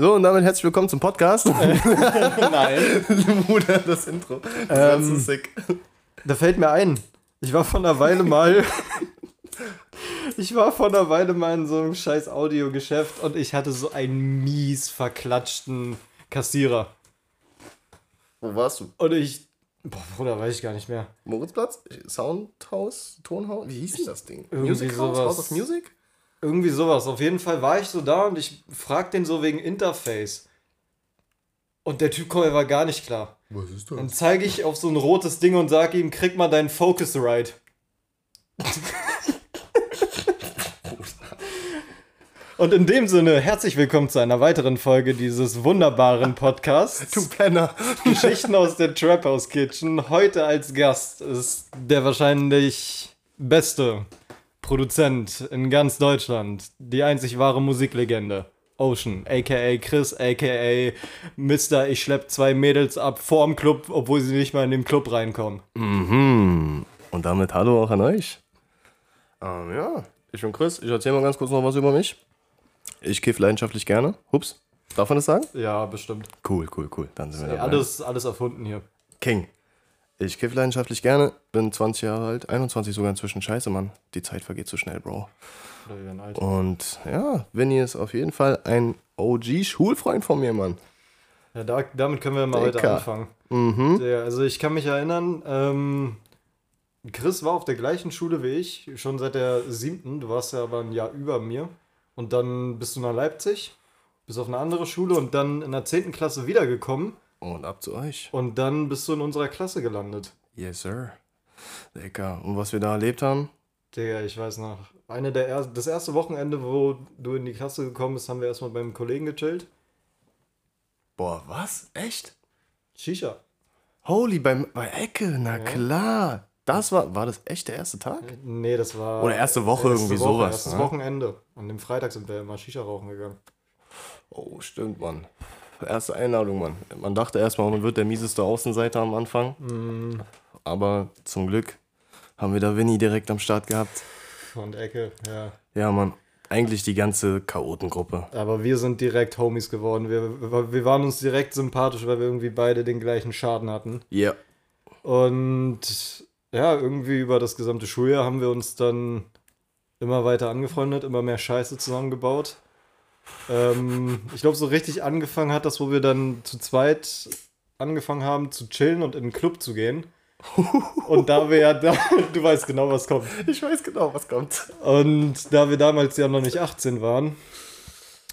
So, und damit herzlich willkommen zum Podcast. Nein. Bruder, das Intro. Das Ähm, ist so sick. Da fällt mir ein, ich war vor einer Weile mal. ich war vor einer Weile mal in so einem scheiß Audiogeschäft und ich hatte so einen mies verklatschten Kassierer. Wo warst du? Und ich. Boah, Bruder, weiß ich gar nicht mehr. Moritzplatz? Soundhaus? Tonhaus? Wie hieß denn das Ding? Irgendwie Music House? sowas. House of Music? Irgendwie sowas. Auf jeden Fall war ich so da und ich frag den so wegen Interface. Und der Typ war gar nicht klar. Was ist Dann zeige ich auf so ein rotes Ding und sage ihm, krieg mal deinen Focusrite. und in dem Sinne, herzlich willkommen zu einer weiteren Folge dieses wunderbaren Podcasts. Du Penner. Geschichten aus der Trap House Kitchen. Heute als Gast ist der wahrscheinlich beste Produzent in ganz Deutschland. Die einzig wahre Musiklegende. Ocean, aka Chris, aka Mr. Ich schlepp zwei Mädels ab vorm Club, obwohl sie nicht mal in den Club reinkommen. Mhm. Und damit hallo auch an euch. Ähm, ja, ich bin Chris. Ich erzähle mal ganz kurz noch was über mich. Ich kiff leidenschaftlich gerne. Hups. Darf man das sagen? Ja, bestimmt. Cool, cool, cool. Dann sind wir Ja, dabei. alles, alles erfunden hier. King. Ich kiff leidenschaftlich gerne. Bin 20 Jahre alt. 21 sogar inzwischen. Scheiße, Mann. Die Zeit vergeht zu schnell, Bro. Und ja, Vinny ist auf jeden Fall ein OG-Schulfreund von mir, Mann. Ja, da, damit können wir mal heute Dicker. anfangen. Mhm. Der, also ich kann mich erinnern, ähm, Chris war auf der gleichen Schule wie ich, schon seit der siebten. Du warst ja aber ein Jahr über mir. Und dann bist du nach Leipzig, bist auf eine andere Schule und dann in der zehnten Klasse wiedergekommen. Und ab zu euch. Und dann bist du in unserer Klasse gelandet. Yes, sir. Lecker. Und was wir da erlebt haben? Digga, ich weiß noch. Eine der er das erste Wochenende, wo du in die Klasse gekommen bist, haben wir erstmal beim Kollegen gechillt. Boah, was? Echt? Shisha. Holy, bei, bei Ecke, na klar. Das war, war das echt der erste Tag? Nee, das war. Oder erste Woche, erste irgendwie Woche, sowas, Erstes ne? Wochenende. An dem Freitag sind wir immer Shisha rauchen gegangen. Oh, stimmt, Mann. Erste Einladung, Mann. Man dachte erstmal, man wird der mieseste Außenseiter am Anfang. Mhm. Aber zum Glück haben wir da Winnie direkt am Start gehabt. Und Ecke, ja. Ja, Mann. Eigentlich die ganze Chaotengruppe. Aber wir sind direkt Homies geworden. Wir, wir waren uns direkt sympathisch, weil wir irgendwie beide den gleichen Schaden hatten. Ja. Und ja, irgendwie über das gesamte Schuljahr haben wir uns dann immer weiter angefreundet, immer mehr Scheiße zusammengebaut. Ähm, ich glaube, so richtig angefangen hat das, wo wir dann zu zweit angefangen haben zu chillen und in den Club zu gehen. Und da wir ja da, du weißt genau, was kommt. Ich weiß genau, was kommt. Und da wir damals ja noch nicht 18 waren,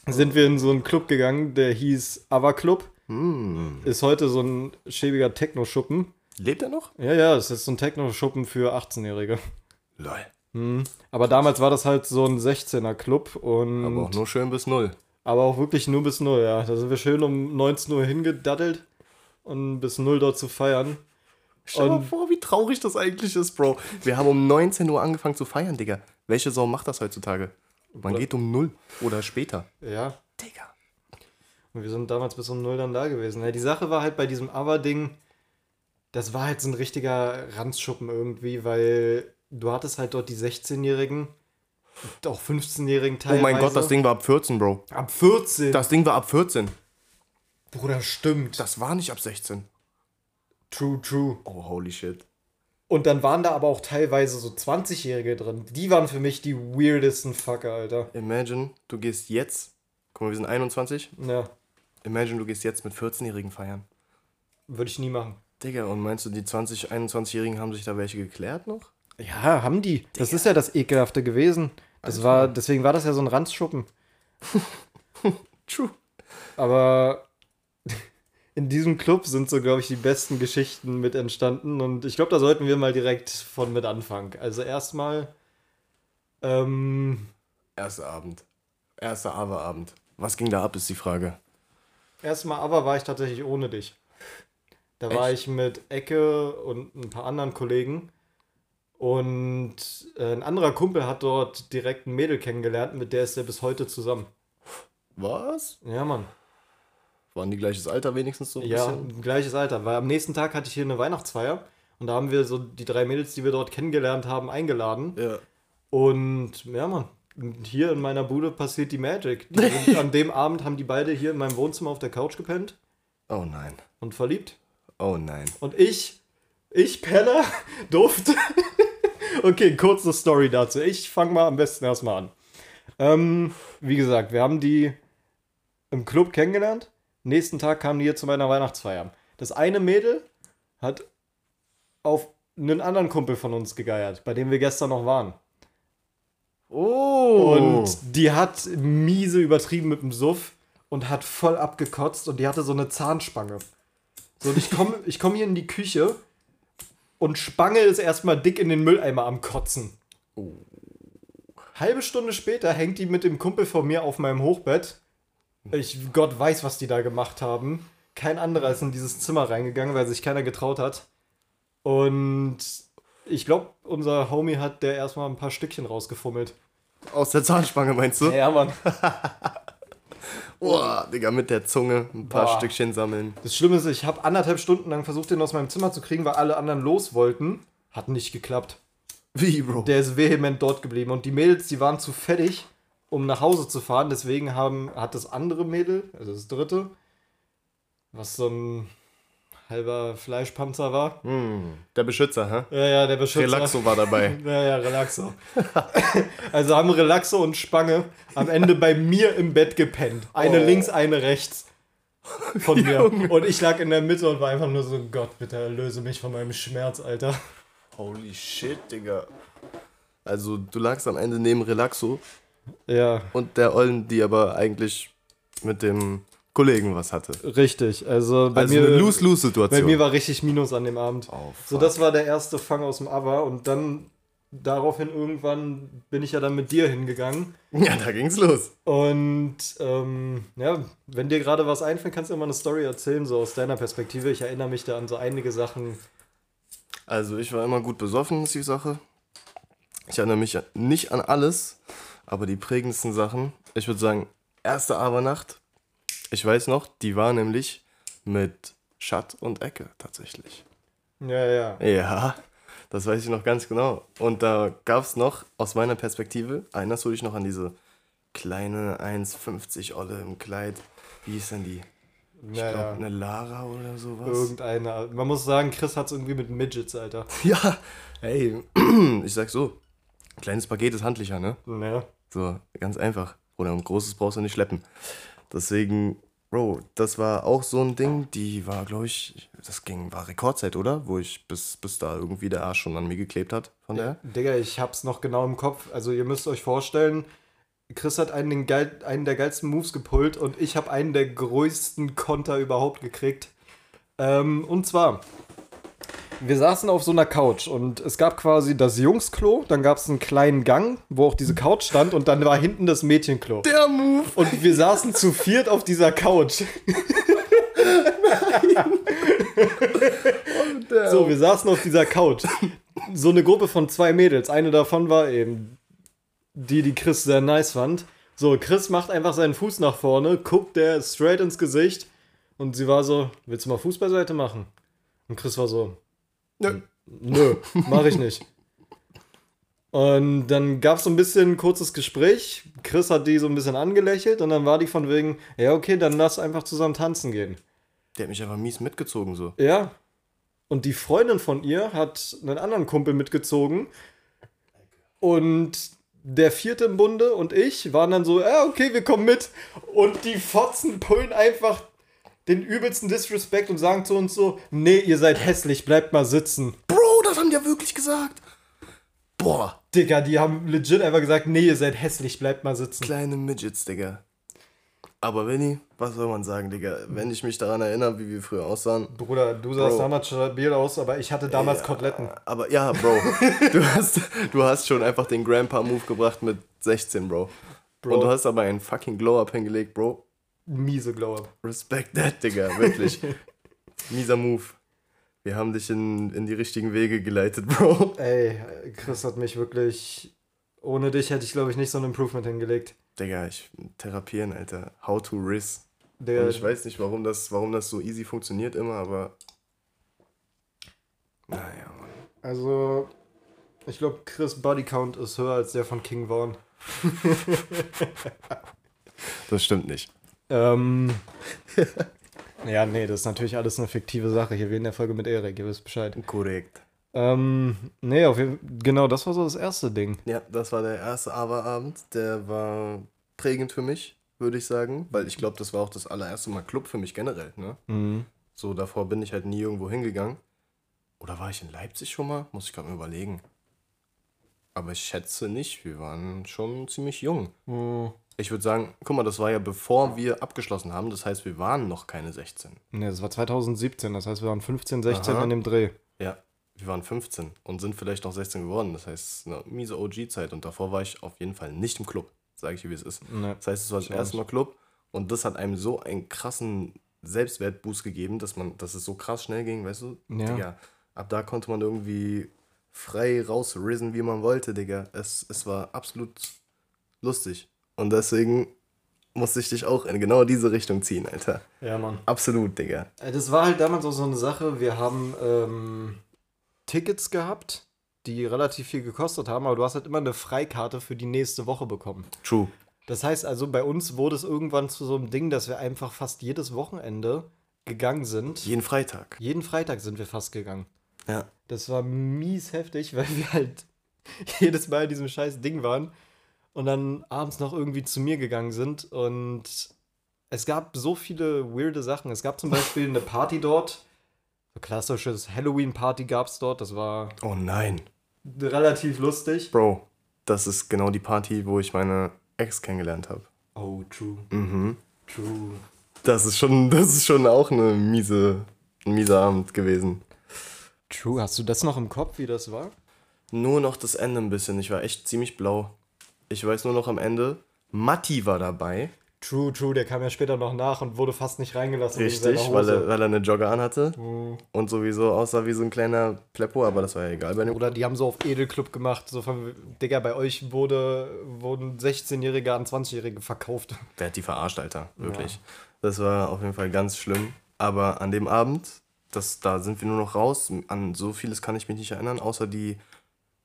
sind wir in so einen Club gegangen, der hieß Ava Club. Hm. Ist heute so ein schäbiger Techno-Schuppen. Lebt er noch? Ja, ja, es ist so ein Techno-Schuppen für 18-Jährige. Lol. Aber damals war das halt so ein 16er-Club und. Aber auch nur schön bis null. aber auch wirklich nur bis 0, ja. Da sind wir schön um 19 Uhr hingedaddelt und bis 0 dort zu feiern. Stell mal Und- vor, wie traurig das eigentlich ist, Bro. Wir haben um 19 Uhr angefangen zu feiern, Digga. Welche Sau macht das heutzutage? Man Oder- geht um null oder später. Ja. Digga. Und wir sind damals bis um 0 dann da gewesen. Ja, die Sache war halt bei diesem Aber-Ding, das war halt so ein richtiger Ranzschuppen irgendwie, weil du hattest halt dort die 16-Jährigen, und auch 15-Jährigen Oh teilweise. mein Gott, das Ding war ab 14, Bro. Ab 14. Das Ding war ab 14. Bruder, stimmt. Das war nicht ab 16. True, true. Oh, holy shit. Und dann waren da aber auch teilweise so 20-Jährige drin. Die waren für mich die weirdesten Fucker, Alter. Imagine, du gehst jetzt. Guck mal, wir sind 21. Ja, Imagine, du gehst jetzt mit 14-Jährigen feiern. würde ich nie machen. Digga, und meinst du, die 20, 21-Jährigen haben sich da welche geklärt noch? Ja, haben die. Das ist ja das Ekelhafte gewesen. Das war, deswegen war das ja so ein Ranzschuppen. True. Aber in diesem Club sind so, glaube ich, die besten Geschichten mit entstanden. Und ich glaube, da sollten wir mal direkt von mit anfangen. Also erstmal, ähm, Erster Abend. Erster Aber-Abend. Was ging da ab, ist die Frage. erstmal aber war ich tatsächlich ohne dich. Da war Echt? ich mit Ecke und ein paar anderen Kollegen. Und äh, ein anderer Kumpel hat dort direkt ein Mädel kennengelernt, mit der ist er bis heute zusammen. Was? Ja, Mann. Waren die gleiches Alter wenigstens so ein Ja, bisschen? gleiches Alter. Weil am nächsten Tag hatte ich hier eine Weihnachtsfeier und da haben wir so die drei Mädels, die wir dort kennengelernt haben, eingeladen. Ja. Und ja, Mann, hier in meiner Bude passiert die Magic. Die an dem Abend haben die beide hier in meinem Wohnzimmer auf der Couch gepennt Oh nein. und verliebt. Oh nein. Und ich, ich Penner, durfte. Okay, kurze Story dazu. Ich fange mal am besten erstmal an. Ähm, wie gesagt, wir haben die im Club kennengelernt. Nächsten Tag kamen die hier zu meiner Weihnachtsfeier. Das eine Mädel hat auf einen anderen Kumpel von uns gegeiert, bei dem wir gestern noch waren. Oh. Und die hat miese übertrieben mit dem Suff und hat voll abgekotzt und die hatte so eine Zahnspange. So, und ich komme ich komm hier in die Küche und Spange ist erstmal dick in den Mülleimer am Kotzen. Halbe Stunde später hängt die mit dem Kumpel von mir auf meinem Hochbett. Ich, Gott weiß, was die da gemacht haben. Kein anderer ist in dieses Zimmer reingegangen, weil sich keiner getraut hat. Und ich glaube, unser Homie hat der erstmal ein paar Stückchen rausgefummelt. Aus der Zahnspange meinst du? Ja, Mann. Boah, Digga, mit der Zunge ein paar Boah. Stückchen sammeln. Das Schlimme ist, ich habe anderthalb Stunden lang versucht, den aus meinem Zimmer zu kriegen, weil alle anderen los wollten. Hat nicht geklappt. Wie, Bro? Der ist vehement dort geblieben. Und die Mädels, die waren zu fettig, um nach Hause zu fahren. Deswegen haben, hat das andere Mädel, also das dritte, was so ein halber Fleischpanzer war. Hm, der Beschützer, hä? Ja, ja, der Beschützer. Relaxo war dabei. Ja, ja, Relaxo. also haben Relaxo und Spange am Ende bei mir im Bett gepennt. Eine Oh. links, eine rechts von mir. Und ich lag in der Mitte und war einfach nur so, Gott, bitte erlöse mich von meinem Schmerz, Alter. Holy shit, Digga. Also, du lagst am Ende neben Relaxo Ja, und der Ollen, die aber eigentlich mit dem Kollegen was hatte. richtig. Also bei Also mir, eine Lose-Lose-Situation. bei mir war richtig Minus an dem Abend. Oh, So, das war der erste Fang aus dem Aber und dann daraufhin irgendwann bin ich ja dann mit dir hingegangen. Ja, da ging's los. Und ähm, ja, wenn dir gerade was einfällt, kannst du mal eine Story erzählen, so aus deiner Perspektive. Ich erinnere mich da an so einige Sachen. Also, ich war immer gut besoffen, ist die Sache. Ich erinnere mich nicht an alles, aber die prägendsten Sachen. Ich würde sagen, erste Abernacht. Ich weiß noch, die war nämlich mit Schatt und Ecke tatsächlich. Ja, ja. Ja, das weiß ich noch ganz genau. Und da gab es noch, aus meiner Perspektive, erinnerst du dich noch an diese kleine 1,50 Olle im Kleid? Wie hieß denn die? Ich ja, glaube, eine Lara oder sowas. Irgendeiner. Man muss sagen, Chris hat es irgendwie mit Midgets, Alter. Ja, hey, ich sag so, kleines Paket ist handlicher, ne? Ja. So, ganz einfach. Oder ein großes brauchst du nicht schleppen. Deswegen, Bro, das war auch so ein Ding, die war, glaube ich, das ging, war Rekordzeit, oder? Wo ich bis, bis da irgendwie der Arsch schon an mir geklebt hat von der. Digga, ich hab's noch genau im Kopf. Also ihr müsst euch vorstellen, Chris hat einen, den geil, einen der geilsten Moves gepullt und ich habe einen der größten Konter überhaupt gekriegt. Ähm, und zwar, wir saßen auf so einer Couch und es gab quasi das Jungsklo, dann gab es einen kleinen Gang, wo auch diese Couch stand und dann war hinten das Mädchenklo. Der Move! Und wir saßen zu viert auf dieser Couch. So, wir saßen auf dieser Couch. So eine Gruppe von zwei Mädels. Eine davon war eben die, die Chris sehr nice fand. So, Chris macht einfach seinen Fuß nach vorne, guckt der straight ins Gesicht und sie war so, willst du mal Fuß beiseite machen? Und Chris war so, Nö. nö, mach ich nicht. Und dann gab es so ein bisschen ein kurzes Gespräch. Chris hat die so ein bisschen angelächelt und dann war die von wegen, ja, okay, dann lass einfach zusammen tanzen gehen. Der hat mich einfach mies mitgezogen, so. Ja. Und die Freundin von ihr hat einen anderen Kumpel mitgezogen. Und der vierte im Bunde und ich waren dann so, ja, okay, wir kommen mit. Und die Fotzen pullen einfach den übelsten Disrespect und sagen zu uns so, nee, ihr seid hässlich, bleibt mal sitzen. Bro, das haben die ja wirklich gesagt. Boah, Digga, die haben legit einfach gesagt, nee, ihr seid hässlich, bleibt mal sitzen. kleine Midgets, Digga. Aber Benny, was soll man sagen, Digga? Wenn ich mich daran erinnere, wie wir früher aussahen. Bruder, du sahst Bro. damals stabil aus, aber ich hatte damals Koteletten. Aber ja, Bro, du hast, du hast schon einfach den Grandpa-Move gebracht mit 16, Bro. Bro. Und du hast aber einen fucking Glow-Up hingelegt, Bro. Miese Glow-Up. Respect that, Digga, wirklich. Mieser Move. Wir haben dich in, in die richtigen Wege geleitet, Bro. Ey, Chris hat mich wirklich. Ohne dich hätte ich, glaube ich, nicht so ein Improvement hingelegt. Digga, ich therapieren, Alter. How to risk. Und ich weiß nicht, warum das, warum das so easy funktioniert immer, aber. Naja, Mann. Also, ich glaube, Chris Body Count ist höher als der von King Vaughn. das stimmt nicht. Ähm, ja, nee, das ist natürlich alles eine fiktive Sache. Hier wie in der Folge mit Erik, ihr wisst Bescheid. Korrekt. Ähm, nee, auf jeden genau, das war so das erste Ding. Ja, das war der erste Aberabend. Der war prägend für mich, würde ich sagen. Weil ich glaube, das war auch das allererste Mal Club für mich generell. Ne? Mhm. So, davor bin ich halt nie irgendwo hingegangen. Oder war ich in Leipzig schon mal? Muss ich gerade mal überlegen. Aber ich schätze nicht. Wir waren schon ziemlich jung. Mhm. Ich würde sagen, guck mal, das war ja bevor wir abgeschlossen haben. Das heißt, wir waren noch keine 16. Nee, das war 2017, das heißt, wir waren 15, 16 Aha. in dem Dreh. Ja, wir waren 15 und sind vielleicht noch 16 geworden. Das heißt, eine miese OG-Zeit. Und davor war ich auf jeden Fall nicht im Club. Sage ich dir, wie es ist. Nee. Das heißt, es war das erste Mal Club. Und das hat einem so einen krassen Selbstwertboost gegeben, dass man, dass es so krass schnell ging, weißt du? Ja. Digga, ab da konnte man irgendwie frei rausrisen, wie man wollte, Digga. Es, es war absolut lustig. Und deswegen musste ich dich auch in genau diese Richtung ziehen, Alter. Ja, Mann. Absolut, Digga. Das war halt damals auch so eine Sache. Wir haben ähm, Tickets gehabt, die relativ viel gekostet haben, aber du hast halt immer eine Freikarte für die nächste Woche bekommen. True. Das heißt also, bei uns wurde es irgendwann zu so einem Ding, dass wir einfach fast jedes Wochenende gegangen sind. Jeden Freitag. Jeden Freitag sind wir fast gegangen. Ja. Das war mies heftig, weil wir halt jedes Mal in diesem scheiß Ding waren und dann abends noch irgendwie zu mir gegangen sind und es gab so viele weirde Sachen. Es gab zum Beispiel eine Party dort, so klassisches Halloween-Party gab es dort, das war Oh nein. relativ lustig. Bro, das ist genau die Party, wo ich meine Ex kennengelernt habe. Oh, true, Mhm. true. Das ist schon, das ist schon auch eine miese, ein mieser Abend gewesen. True, hast du das noch im Kopf, wie das war? Nur noch das Ende ein bisschen. Ich war echt ziemlich blau. Ich weiß nur noch am Ende, Matti war dabei. True, true, der kam ja später noch nach und wurde fast nicht reingelassen. Richtig, weil er, weil er eine Jogger anhatte Mhm. und sowieso aussah wie so ein kleiner Pleppo, aber das war ja egal bei dem. Oder die haben so auf Edelclub gemacht, so von, Digga, bei euch wurde, wurden 16-Jährige an 20-Jährige verkauft. Der hat die verarscht, Alter. Wirklich. Das war auf jeden Fall ganz schlimm. Aber an dem Abend, das, da sind wir nur noch raus. An so vieles kann ich mich nicht erinnern, außer die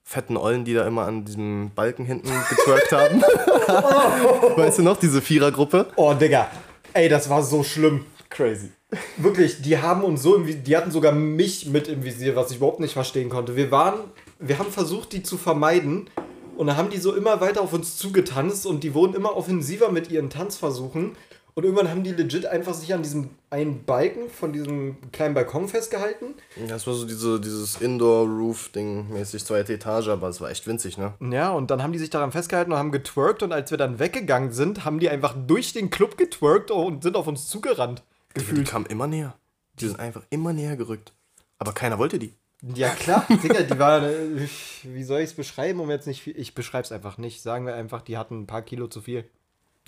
fetten Ollen, die da immer an diesem Balken hinten getwerkt haben. weißt du noch, diese Vierergruppe? Oh, Digga, ey, das war so schlimm. Crazy. Wirklich, die haben uns so die hatten sogar mich mit im Visier, was ich überhaupt nicht verstehen konnte. Wir waren, wir haben versucht, die zu vermeiden und dann haben die so immer weiter auf uns zugetanzt und die wurden immer offensiver mit ihren Tanzversuchen und irgendwann haben die legit einfach sich an diesem einen Balken von diesem kleinen Balkon festgehalten. Das war so diese, dieses Indoor-Roof-Ding mäßig, zweite Etage, aber es war echt winzig, ne? Ja, und dann haben die sich daran festgehalten und haben getwerkt und als wir dann weggegangen sind, haben die einfach durch den Club getwerkt und sind auf uns zugerannt. Die Gefühlt. kamen immer näher. Die sind einfach immer näher gerückt. Aber keiner wollte die. Ja, klar, Digga, die war. äh, Wie soll ich es beschreiben, um jetzt nicht viel. Ich beschreibe es einfach nicht. Sagen wir einfach, die hatten ein paar Kilo zu viel.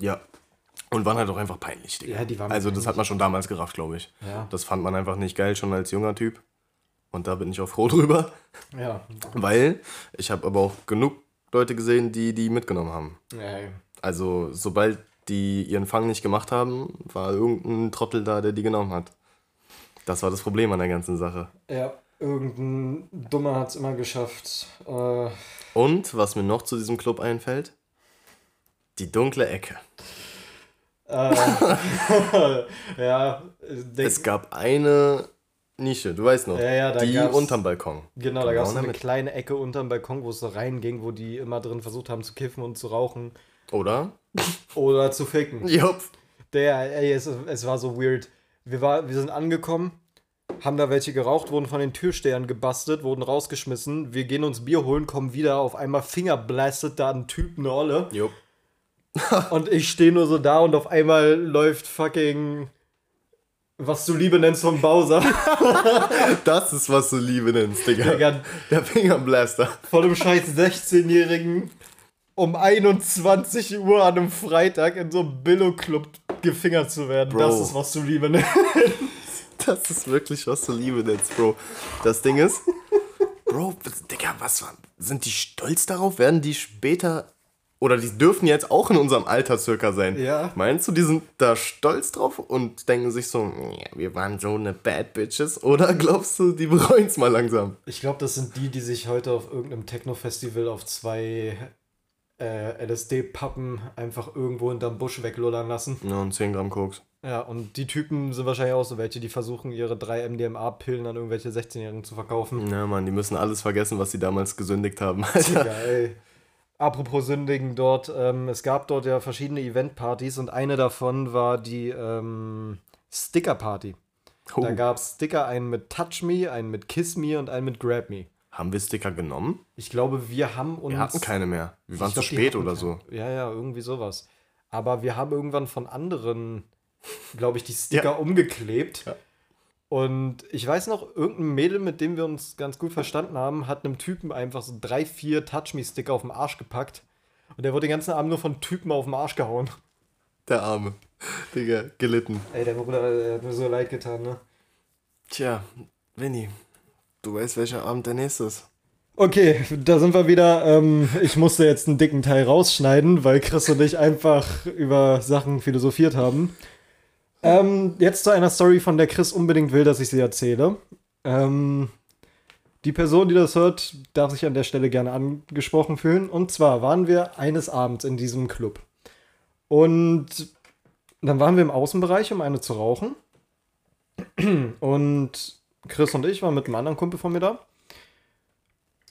Ja. Und waren halt auch einfach peinlich, Digga. Ja, die waren Also, das peinlich. hat man schon damals gerafft, glaube ich. Ja. Das fand man einfach nicht geil, schon als junger Typ. Und da bin ich auch froh drüber. Ja. Weil ich habe aber auch genug Leute gesehen, die die mitgenommen haben. Ja, Also, sobald die ihren Fang nicht gemacht haben, war irgendein Trottel da, der die genommen hat. Das war das Problem an der ganzen Sache. ja irgendein Dummer hat es immer geschafft. Äh, Und was mir noch zu diesem Club einfällt, die dunkle Ecke. Äh, ja, Es gab eine Nische, du weißt noch, Ja, ja, da die unterm Balkon. genau, da gab es Genau eine damit. kleine Ecke unterm Balkon, wo es so reinging, wo die immer drin versucht haben zu kiffen und zu rauchen. Oder? Oder zu ficken. Jupp. Der, ey, es, es war so weird. Wir, war, wir sind angekommen, haben da welche geraucht, wurden von den Türstehern gebastelt, wurden rausgeschmissen. Wir gehen uns Bier holen, kommen wieder, auf einmal fingerblastet da ein Typ, eine Olle. Jupp. Und ich stehe nur so da und auf einmal läuft fucking, was du Liebe nennst vom Bowser. Das ist, was du Liebe nennst, Digga. Digga, Der Fingerblaster. von einem scheiß 16-Jährigen um 21 Uhr an einem Freitag in so einem Billo-Club gefingert zu werden. Bro. Das ist, was du Liebe nennst. Das ist wirklich, was du Liebe nennst, Bro. Das Ding ist, Bro, Digga, was war, sind die stolz darauf? Werden die später, oder die dürfen jetzt auch in unserem Alter circa sein. Ja. Meinst du, die sind da stolz drauf und denken sich so, ja, wir waren so eine Bad Bitches? Oder glaubst du, die bereuen es mal langsam? Ich glaube, das sind die, die sich heute auf irgendeinem Techno-Festival auf zwei äh, LSD-Pappen einfach irgendwo hinterm Busch weglullern lassen. Ja, und 10 Gramm Koks. Ja, und die Typen sind wahrscheinlich auch so welche, die versuchen, ihre drei MDMA-Pillen an irgendwelche 16-Jährigen zu verkaufen. Ja, Mann, die müssen alles vergessen, was sie damals gesündigt haben. Alter. Geil. Apropos Sündigen dort, ähm, es gab dort ja verschiedene Eventpartys und eine davon war die ähm, Sticker-Party. Da Oh. gab es Sticker, einen mit Touch Me, einen mit Kiss Me und einen mit Grab Me. Haben wir Sticker genommen? Ich glaube, wir haben uns. Wir hatten keine mehr. Wir waren zu spät oder so. Ja, ja, irgendwie sowas. Aber wir haben irgendwann von anderen, glaube ich, die Sticker Ja. umgeklebt. Ja. Und ich weiß noch, irgendein Mädel, mit dem wir uns ganz gut verstanden haben, hat einem Typen einfach so drei, vier Touch-Me-Sticker auf den Arsch gepackt. Und der wurde den ganzen Abend nur von Typen auf den Arsch gehauen. Der Arme. Digga, gelitten. Ey, der Bruder, der hat mir so leid getan, ne? Tja, Vinny, du weißt, welcher Abend der nächste ist. Okay, da sind wir wieder. Ähm, ich musste jetzt einen dicken Teil rausschneiden, weil Chris und ich einfach über Sachen philosophiert haben. Ähm, jetzt zu einer Story, von der Chris unbedingt will, dass ich sie erzähle. Ähm, die Person, die das hört, darf sich an der Stelle gerne angesprochen fühlen. Und zwar waren wir eines Abends in diesem Club. Und dann waren wir im Außenbereich, um eine zu rauchen. Und Chris und ich waren mit einem anderen Kumpel von mir da.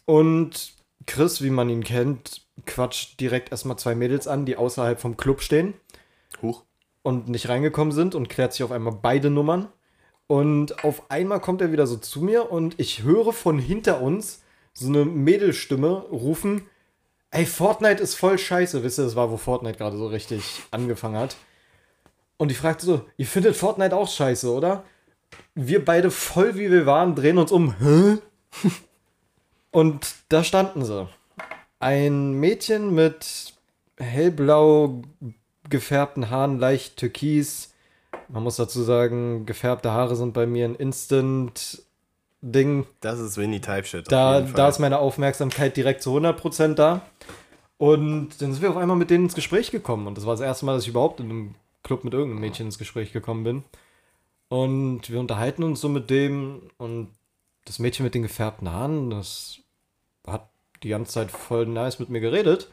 Und Chris, wie man ihn kennt, quatscht direkt erstmal zwei Mädels an, die außerhalb vom Club stehen Huch. Und nicht reingekommen sind und klärt sich auf einmal beide Nummern. Und auf einmal kommt er wieder so zu mir und ich höre von hinter uns so eine Mädelstimme rufen: Ey, Fortnite ist voll scheiße. Wisst ihr, das war, wo Fortnite gerade so richtig angefangen hat. Und ich fragte so: Ihr findet Fortnite auch scheiße, oder? Wir beide voll wie wir waren, drehen uns um. Hä? Und da standen sie. Ein Mädchen mit hellblau gefärbten Haaren, leicht türkis. Man muss dazu sagen, gefärbte Haare sind bei mir ein Instant-Ding. Das ist Vinny Type Shit. Da, da ist meine Aufmerksamkeit direkt zu 100% da. Und dann sind wir auf einmal mit denen ins Gespräch gekommen. Und das war das erste Mal, dass ich überhaupt in einem Club mit irgendeinem Mädchen ins Gespräch gekommen bin. Und wir unterhalten uns so mit dem. Und das Mädchen mit den gefärbten Haaren, das hat die ganze Zeit voll nice mit mir geredet.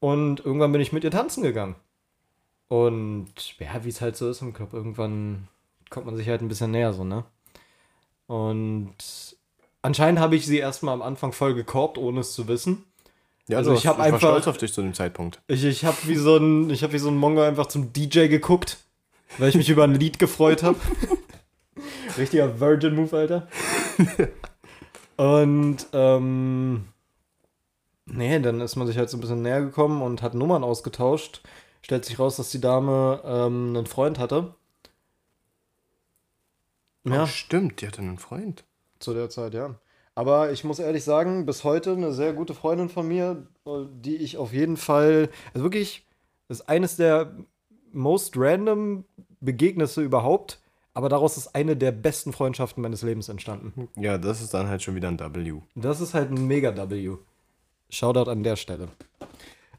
Und irgendwann bin ich mit ihr tanzen gegangen. Und ja, wie es halt so ist im Club, irgendwann kommt man sich halt ein bisschen näher so, ne? Und anscheinend habe ich sie erstmal am Anfang voll gekorbt, ohne es zu wissen. ja, also du ich hast- hab war einfach- stolz auf dich zu dem Zeitpunkt. Ich, ich habe wie so ein ich habe wie so ein Mongo einfach zum DJ geguckt, weil ich mich über ein Lied gefreut habe. Richtiger Virgin Move, Alter. Und ähm nee, dann ist man sich halt so ein bisschen näher gekommen und hat Nummern ausgetauscht. Stellt sich raus, dass die Dame ähm, einen Freund hatte. Ja. Oh, stimmt, die hatte einen Freund. Zu der Zeit, ja. Aber ich muss ehrlich sagen, bis heute eine sehr gute Freundin von mir, die ich auf jeden Fall, also wirklich, das ist eines der most random Begegnisse überhaupt, aber daraus ist eine der besten Freundschaften meines Lebens entstanden. Ja, das ist dann halt schon wieder ein W. Das ist halt ein mega W. Shoutout an der Stelle.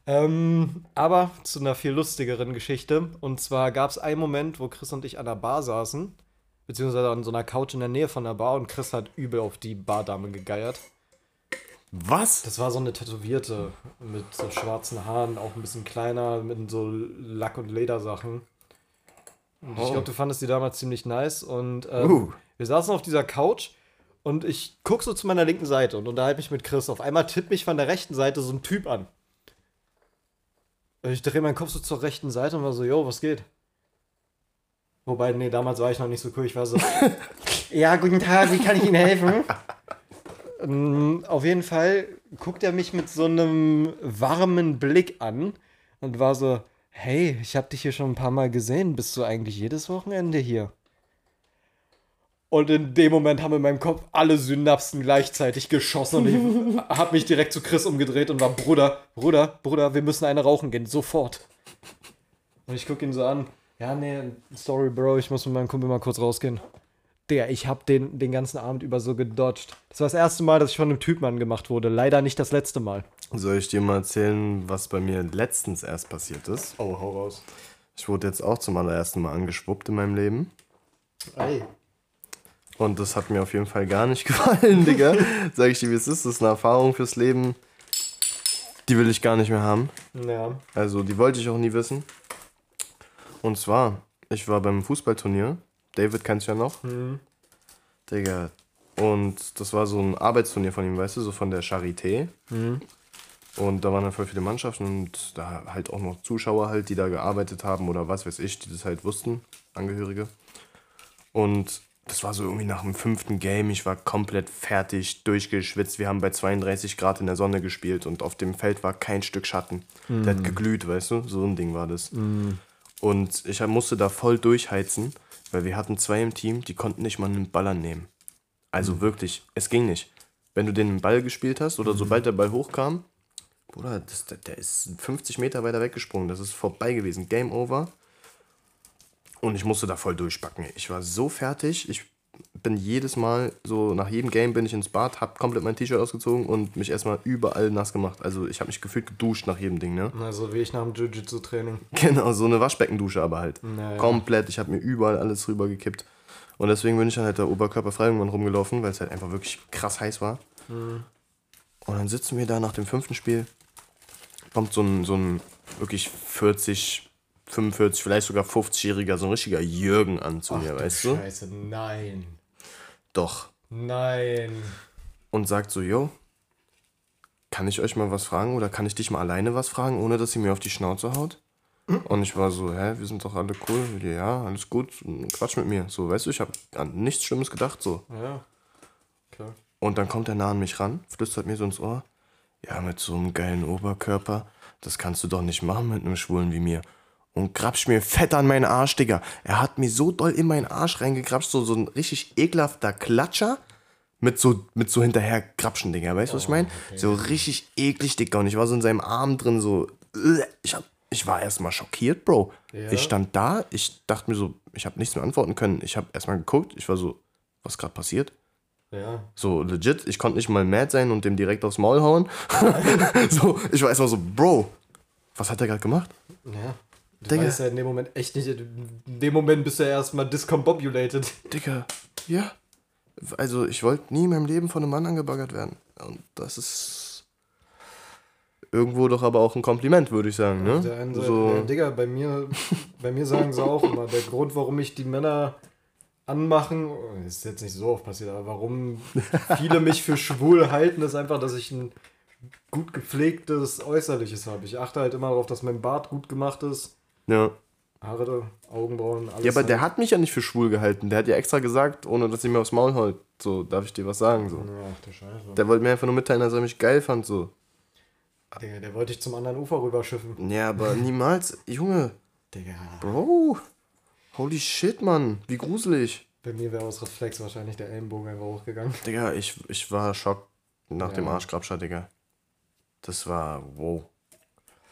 Ähm, aber zu einer viel lustigeren Geschichte. Und zwar gab es einen Moment, wo Chris und ich an der Bar saßen, beziehungsweise an so einer Couch in der Nähe von der Bar und Chris hat übel auf die Bardame gegeiert. Was? Das war so eine Tätowierte mit so schwarzen Haaren, auch ein bisschen kleiner, mit so Lack- und Ledersachen. Und ich Oh. glaube, du fandest die damals ziemlich nice. Und ähm, Uh. wir saßen auf dieser Couch und ich guck so zu meiner linken Seite und unterhalte mich mit Chris. Auf einmal tippt mich von der rechten Seite so ein Typ an. Und ich drehe meinen Kopf so zur rechten Seite und war so, yo, was geht? Wobei, nee, damals war ich noch nicht so cool. Ich war so, ja, guten Tag, wie kann ich Ihnen helfen? Ähm, Auf jeden Fall guckt er mich mit so einem warmen Blick an und war so, hey, ich habe dich hier schon ein paar Mal gesehen. Bist du eigentlich jedes Wochenende hier? Und in dem Moment haben in meinem Kopf alle Synapsen gleichzeitig geschossen und ich habe mich direkt zu Chris umgedreht und war, Bruder, Bruder, Bruder, wir müssen eine rauchen gehen, sofort. Und ich gucke ihn so an. Ja, nee, sorry, Bro, ich muss mit meinem Kumpel mal kurz rausgehen. Der, ich habe den, den ganzen Abend über so gedodged. Das war das erste Mal, dass ich von einem Typen angemacht wurde. Leider nicht das letzte Mal. Soll ich dir mal erzählen, was bei mir letztens erst passiert ist? Oh, hau raus. Ich wurde jetzt auch zum allerersten Mal angeschwuppt in meinem Leben. Ey. Und das hat mir auf jeden Fall gar nicht gefallen, Digga. Sag ich dir, wie es ist. Das ist eine Erfahrung fürs Leben. Die will ich gar nicht mehr haben. Ja. Also, die wollte ich auch nie wissen. Und zwar, ich war beim Fußballturnier. David kennst du ja noch. Mhm. Digga. Und das war so ein Arbeitsturnier von ihm, weißt du, so von der Charité. Mhm. Und da waren dann voll viele Mannschaften und da halt auch noch Zuschauer halt, die da gearbeitet haben oder was weiß ich, die das halt wussten, Angehörige. Und das war so irgendwie nach dem fünften Game, ich war komplett fertig, durchgeschwitzt. Wir haben bei 32 Grad in der Sonne gespielt und auf dem Feld war kein Stück Schatten. Der hat geglüht, weißt du, so ein Ding war das. Und ich musste da voll durchheizen, weil wir hatten zwei im Team, die konnten nicht mal einen Ball annehmen. Also wirklich, es ging nicht. Wenn du den Ball gespielt hast oder sobald der Ball hochkam, Bruder, das, der, der ist 50 Meter weiter weggesprungen. Das ist vorbei gewesen. Game over. Und ich musste da voll durchbacken. Ich war so fertig. Ich bin jedes Mal, so nach jedem Game bin ich ins Bad, hab komplett mein T-Shirt ausgezogen und mich erstmal überall nass gemacht. Also ich habe mich gefühlt geduscht nach jedem Ding, ne? Also wie ich nach dem Jiu-Jitsu-Training. Genau, so eine Waschbeckendusche aber halt. Naja. Komplett. Ich habe mir überall alles rübergekippt. Und deswegen bin ich dann halt da oberkörperfrei irgendwann rumgelaufen, weil es halt einfach wirklich krass heiß war. Und dann sitzen wir da nach dem fünften Spiel. Kommt so ein, so ein wirklich 40, 45, vielleicht sogar 50-jähriger, so ein richtiger Jürgen an zu mir, weißt du? Scheiße, nein. Doch. Nein. Und sagt so, yo, kann ich euch mal was fragen oder kann ich dich mal alleine was fragen, ohne dass sie mir auf die Schnauze haut? Und ich war so, hä, wir sind doch alle cool. Ja, alles gut, quatsch mit mir. So, weißt du, ich habe an nichts Schlimmes gedacht, so. Ja. Klar. Und dann kommt er nah an mich ran, flüstert mir so ins Ohr. Ja, mit so einem geilen Oberkörper, das kannst du doch nicht machen mit einem Schwulen wie mir. Und grapscht mir fett an meinen Arsch, Digga. Er hat mir so doll in meinen Arsch reingegrapscht, so, so ein richtig ekelhafter Klatscher mit so, mit so hinterher grapschen, Digga. Weißt du, was ich meine? So richtig eklig, Digga. Und ich war so in seinem Arm drin, so. äh, Ich, hab, ich war erstmal schockiert, Bro. Ja. Ich stand da, ich dachte mir so, ich habe nichts mehr antworten können. Ich habe erstmal geguckt, ich war so, was gerade passiert? Ja. So legit, ich konnte nicht mal mad sein und dem direkt aufs Maul hauen. so, ich war erstmal so, Bro, was hat er gerade gemacht? Ja. Du Digga. weißt ja in dem Moment echt nicht. In dem Moment bist du ja erstmal discombobulated. Digga, ja. Also, ich wollte nie in meinem Leben von einem Mann angebaggert werden. Und das ist irgendwo doch aber auch ein Kompliment, würde ich sagen, ne? Auf der einen Seite, so, ja, Digga, bei mir, bei mir sagen sie auch immer, der Grund, warum ich die Männer anmachen, ist jetzt nicht so oft passiert, aber warum viele mich für schwul halten, ist einfach, dass ich ein gut gepflegtes Äußerliches habe. Ich achte halt immer darauf, dass mein Bart gut gemacht ist. Ja. Haare, Augenbrauen, alles. Ja, aber der halt. hat mich ja nicht für schwul gehalten. Der hat ja extra gesagt, ohne dass ich mir aufs Maul holt. So, darf ich dir was sagen? So. Ach du Scheiße. Der wollte mir einfach nur mitteilen, dass er mich geil fand. So. Digga, der wollte ich zum anderen Ufer rüberschiffen. Ja, aber niemals. Junge, Digga, Bro. Holy shit, Mann. Wie gruselig. bei mir wäre aus Reflex wahrscheinlich der Ellenbogen einfach hochgegangen. Digga, ich, ich war schock nach Ja. dem Arschgrabscher, Digga. Das war, wow.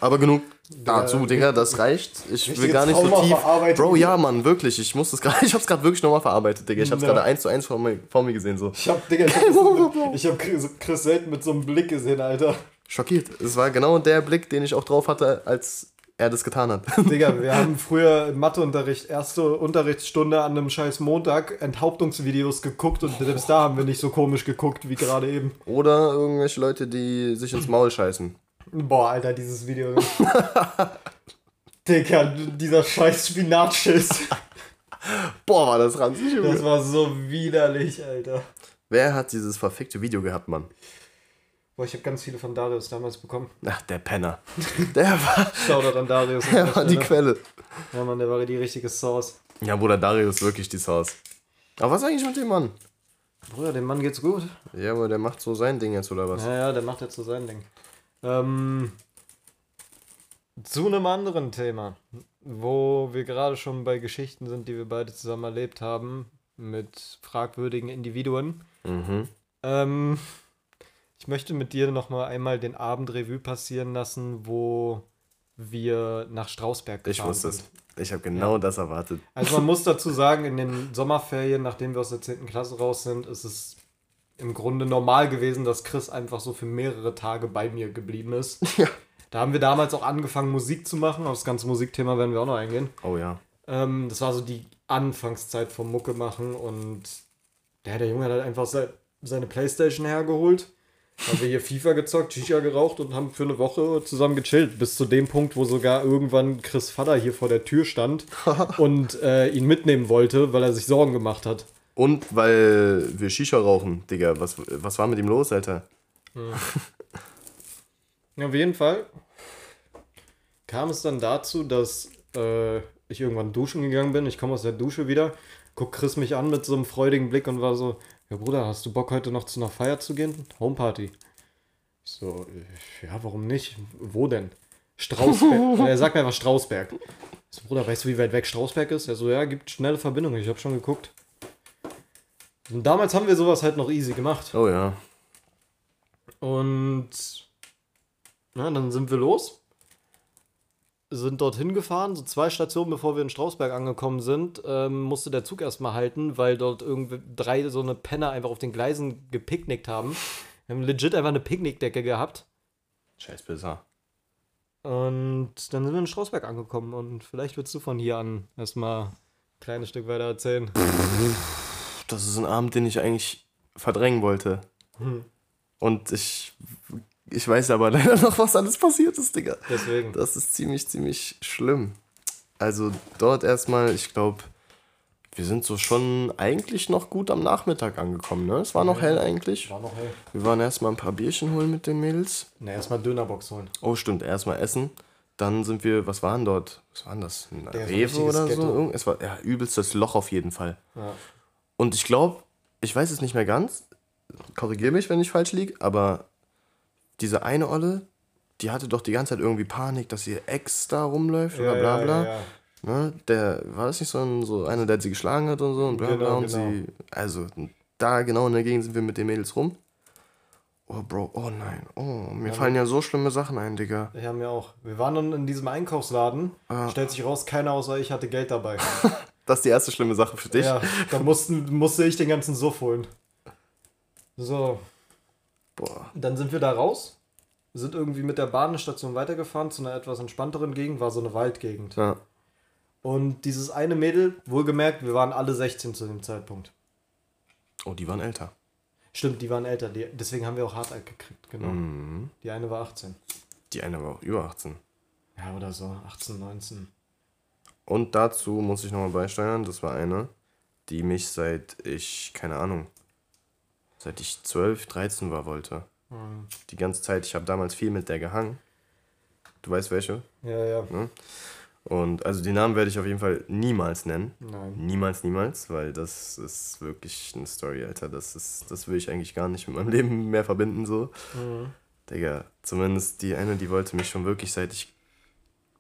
Aber genug dazu, Digga, das reicht. Ich will gar nicht so Trauma tief. verarbeitet. Bro, ja, Mann, wirklich. Ich muss das gerade, ich hab's gerade wirklich nochmal verarbeitet, Digga. Ich hab's Ja. gerade eins zu eins vor mir, vor mir gesehen, so. Ich hab, Digga, ich hab, ich hab Chris, Chris selten mit so einem Blick gesehen, Alter. Schockiert. Es war genau der Blick, den ich auch drauf hatte, als er das getan hat. Digga, wir haben früher im Matheunterricht, erste Unterrichtsstunde an einem scheiß Montag Enthauptungsvideos geguckt und selbst da haben wir nicht so komisch geguckt wie gerade eben. Oder irgendwelche Leute, die sich ins Maul scheißen. Boah, Alter, dieses Video. Digga, dieser scheiß Spinatschiss. Boah, war das ranzig, Junge. Das war so widerlich, Alter. Wer hat dieses verfickte Video gehabt, Mann? Boah, ich habe ganz viele von Darius damals bekommen. Ach, der Penner. Der war, Shoutout an Darius. der war die. Quelle. Ja, Mann, der war die richtige Sauce. Ja, Bruder, Darius wirklich die Sauce. Aber was eigentlich mit dem Mann? Bruder, dem Mann geht's gut. Ja, aber der macht so sein Ding jetzt, oder was? Ja, ja, der macht jetzt so sein Ding. Ähm, zu einem anderen Thema, wo wir gerade schon bei Geschichten sind, die wir beide zusammen erlebt haben, mit fragwürdigen Individuen. Mhm. Ähm, ich möchte mit dir noch mal einmal den Abend Revue passieren lassen, wo wir nach Strausberg Ich gefahren wusste sind. es. Ich habe genau das erwartet. Also man muss dazu sagen, in den Sommerferien, nachdem wir aus der 10. Klasse raus sind, ist es im Grunde normal gewesen, dass Chris einfach so für mehrere Tage bei mir geblieben ist. Ja. Da haben wir damals auch angefangen, Musik zu machen. Auf das ganze Musikthema werden wir auch noch eingehen. Oh ja. Ähm, das war so die Anfangszeit vom Mucke machen und ja, der Junge hat halt einfach se seine Playstation hergeholt, Haben wir hier FIFA gezockt, Shisha geraucht und haben für eine Woche zusammen gechillt. Bis zu dem Punkt, wo sogar irgendwann Chris Vater hier vor der Tür stand und äh, ihn mitnehmen wollte, weil er sich Sorgen gemacht hat. Und weil wir Shisha rauchen, Digga. Was, was war mit ihm los, Alter? Auf jeden Fall kam es dann dazu, dass äh, ich irgendwann duschen gegangen bin. Ich komme aus der Dusche wieder, guck Chris mich an mit so einem freudigen Blick und war so, ja Bruder, hast du Bock heute noch zu einer Feier zu gehen? Homeparty. Ich so, ja, warum nicht? Wo denn? Strausberg. er sagt mir einfach Strausberg. Ich so, Bruder, weißt du, wie weit weg Strausberg ist? Er so, ja, gibt schnelle Verbindungen. Ich habe schon geguckt. Und damals haben wir sowas halt noch easy gemacht. Oh ja. Und na, dann sind wir los. Sind dorthin gefahren, so zwei Stationen bevor wir in Strausberg angekommen sind, ähm, musste der Zug erstmal halten, weil dort irgendwie drei so eine Penner einfach auf den Gleisen gepicknickt haben. Wir haben legit einfach eine Picknickdecke gehabt. Scheiß Pisser. Und dann sind wir in Strausberg angekommen und vielleicht willst du von hier an erstmal ein kleines Stück weiter erzählen. Das ist ein Abend, den ich eigentlich verdrängen wollte. Hm. Und ich, ich weiß aber leider noch, was alles passiert ist, Digga. Deswegen. Das ist ziemlich, ziemlich schlimm. Also dort erstmal, ich glaube, wir sind so schon eigentlich noch gut am Nachmittag angekommen, ne? Es war noch hell eigentlich. War noch hell. Wir waren erstmal ein paar Bierchen holen mit den Mädels. Na, erstmal Dönerbox holen. Oh, stimmt, erstmal essen. Dann sind wir, was waren dort? Was waren das? Ein Ja, so Rewe richtiges oder so? Ghetto. Irgend- Es war ja übelstes Loch auf jeden Fall. Ja. Und ich glaube, ich weiß es nicht mehr ganz, korrigiere mich, wenn ich falsch liege, aber diese eine Olle, die hatte doch die ganze Zeit irgendwie Panik, dass ihr Ex da rumläuft oder bla bla. Ja, ja, ja. Ne? Der war das nicht so, ein, so einer, der sie geschlagen hat und so und bla bla. Genau, und genau. sie, also da genau in der Gegend sind wir mit den Mädels rum. Oh, Bro, oh nein, oh, mir fallen ja so schlimme Sachen ein, Digga. Habe mir auch. Wir waren dann in diesem Einkaufsladen. Ah. Stellt sich raus, keiner außer ich hatte Geld dabei. Das ist die erste schlimme Sache für dich. Ja, da mussten, musste ich den ganzen Suff holen. So, Boah. dann sind wir da raus. Sind irgendwie mit der Bahnstation weitergefahren zu einer etwas entspannteren Gegend, war so eine Waldgegend. Ja. Und dieses eine Mädel, wohlgemerkt, wir waren alle 16 zu dem Zeitpunkt. Oh, die waren älter. Stimmt, die waren älter, die, deswegen haben wir auch hart gekriegt, genau. Mhm. Die eine war 18. Die eine war auch über 18. Ja, oder so, 18, 19. Und dazu muss ich nochmal beisteuern, das war eine, die mich seit ich, keine Ahnung, seit ich 12, 13 war, wollte. Mhm. Die ganze Zeit, ich habe damals viel mit der gehangen. Du weißt welche? Ja, ja, Und also den Namen werde ich auf jeden Fall niemals nennen. nein. Niemals, niemals, weil das ist wirklich eine Story, Alter. Das ist, das will ich eigentlich gar nicht mit meinem Leben mehr verbinden, so. Mhm. Digga, zumindest die eine, die wollte mich schon wirklich seit ich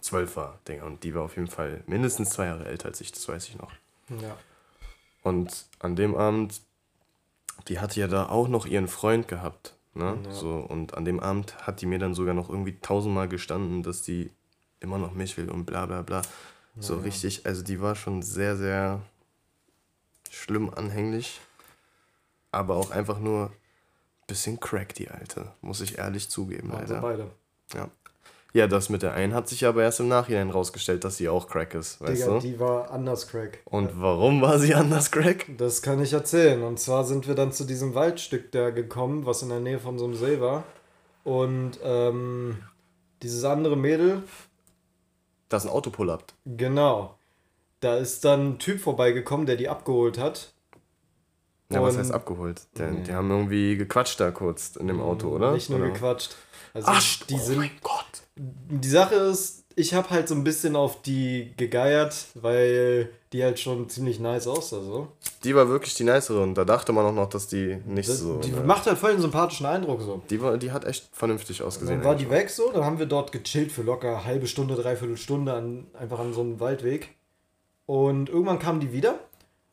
zwölf war, Digga. Und die war auf jeden Fall mindestens zwei Jahre älter als ich, das weiß ich noch. Ja. Und an dem Abend, die hatte ja da auch noch ihren Freund gehabt. Ne? Ja. So, und an dem Abend hat die mir dann sogar noch irgendwie tausendmal gestanden, dass die immer noch mich will und bla bla bla. So Ja. richtig, also die war schon sehr, sehr schlimm anhänglich. Aber auch einfach nur bisschen crack, die Alte. Muss ich ehrlich zugeben, Waren leider. beide. Ja. Ja, das mit der einen hat sich aber erst im Nachhinein rausgestellt, dass sie auch crack ist, weißt Digga, du? die war anders crack. Und warum war sie anders crack? Das kann ich erzählen. Und zwar sind wir dann zu diesem Waldstück da gekommen, was in der Nähe von so einem See war. Und ähm, dieses andere Mädel, Das ein Auto pull-upt. genau, da ist dann ein Typ vorbeigekommen, der die abgeholt hat. Ja, was heißt abgeholt? Der, Nee. Die haben irgendwie gequatscht da kurz in dem Auto, oder? Nicht nur oder? gequatscht. Also Ach, die oh sind mein Gott. Die Sache ist, ich habe halt so ein bisschen auf die gegeiert, weil die halt schon ziemlich nice aussah. So. Die war wirklich die nicere und da dachte man auch noch, dass die nicht Das, so. die ne? macht halt voll einen sympathischen Eindruck so. die, war, die hat echt vernünftig ausgesehen. Dann war die weg so, dann haben wir dort gechillt für locker halbe Stunde, dreiviertel Stunde an, einfach an so einem Waldweg. Und irgendwann kamen die wieder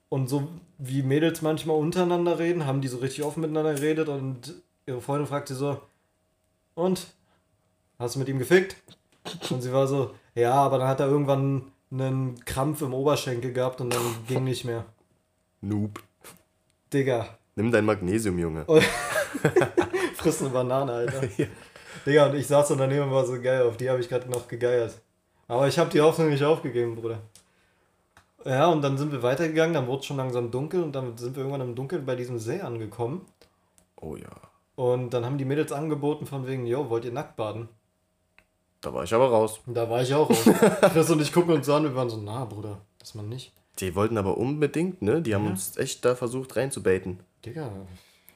und so wie Mädels manchmal untereinander reden, haben die so richtig offen miteinander geredet und ihre Freundin fragte so, und? Hast du mit ihm gefickt? Und sie war so, ja, aber dann hat er irgendwann einen Krampf im Oberschenkel gehabt und dann ging nicht mehr. Noob. Digga, Nimm dein Magnesium, Junge. friss eine Banane, Alter. Digga, und ich saß so daneben und war so geil, auf die habe ich gerade noch gegeiert. Aber ich habe die Hoffnung nicht aufgegeben, Bruder. Ja, und dann sind wir weitergegangen, dann wurde es schon langsam dunkel und dann sind wir irgendwann im Dunkeln bei diesem See angekommen. Oh ja. Und dann haben die Mädels angeboten von wegen, yo, wollt ihr nackt baden? Da war ich aber raus. Da war ich auch raus. Chris und ich gucken uns an, wir waren so, na Bruder, das man nicht. Die wollten aber unbedingt, ne? Die haben Ja. uns echt da versucht reinzubaiten. Digga,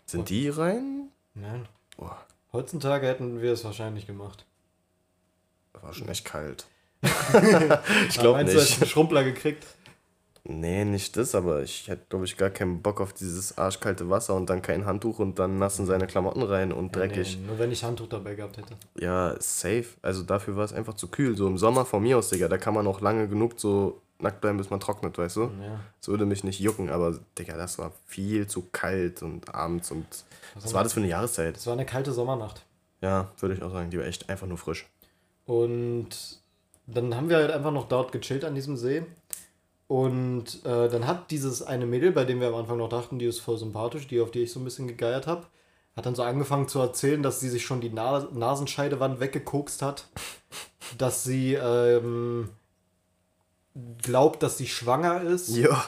Sind die rein? nein. Boah, Heutzutage hätten wir es wahrscheinlich gemacht. war schon echt kalt. ich glaub Meinst nicht. du hast einen Schrumpler gekriegt? Nee, nicht das, aber ich hätte, glaube ich, gar keinen Bock auf dieses arschkalte Wasser und dann kein Handtuch und dann nassen seine Klamotten rein und dreckig. Nee, nur wenn ich Handtuch dabei gehabt hätte. Ja, safe. Also dafür war es einfach zu kühl. So im Sommer von mir aus, Digga, da kann man auch lange genug so nackt bleiben, bis man trocknet, weißt du? Ja. Das würde mich nicht jucken, aber Digga, das war viel zu kalt und abends und. Was war das für eine Jahreszeit? Es war eine kalte Sommernacht. Ja, würde ich auch sagen. Die war echt einfach nur frisch. Und dann haben wir halt einfach noch dort gechillt an diesem See. Und äh, dann hat dieses eine Mädel, bei dem wir am Anfang noch dachten, die ist voll sympathisch, die auf die ich so ein bisschen gegeiert habe, hat dann so angefangen zu erzählen, dass sie sich schon die Na Nasenscheidewand weggekokst hat. Dass sie ähm, glaubt, dass sie schwanger ist. Ja.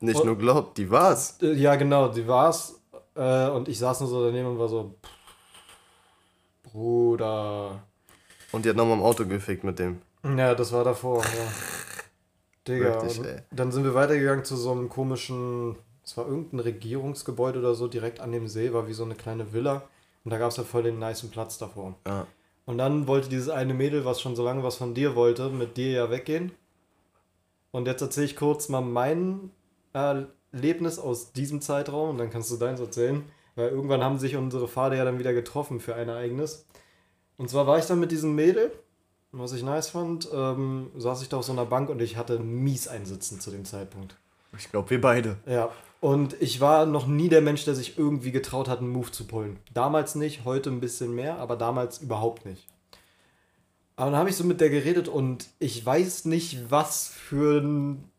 Nicht Und- nur glaubt, die war's. Äh, Ja, genau, sie war's. Äh, und ich saß nur so daneben und war so, Bruder. Und die hat nochmal im Auto gefickt mit dem. Ja, das war davor, ja. Digga, Wirklich, ey. dann sind wir weitergegangen zu so einem komischen, es war irgendein Regierungsgebäude oder so, direkt an dem See, war wie so eine kleine Villa. Und da gab es halt voll den nicen Platz davor. Ja. Und dann wollte dieses eine Mädel, was schon so lange was von dir wollte, mit dir ja weggehen. Und jetzt erzähle ich kurz mal mein Erlebnis aus diesem Zeitraum und dann kannst du deins erzählen. Weil irgendwann haben sich unsere Pfade ja dann wieder getroffen für ein Ereignis. Und zwar war ich dann mit diesem Mädel, was ich nice fand, ähm, saß ich da auf so einer Bank und ich hatte mies einsitzen zu dem Zeitpunkt. Ich glaube, wir beide. Ja. Und ich war noch nie der Mensch, der sich irgendwie getraut hat, einen Move zu pullen. Damals nicht, heute ein bisschen mehr, aber damals überhaupt nicht. Aber dann habe ich so mit der geredet und ich weiß nicht, was für ein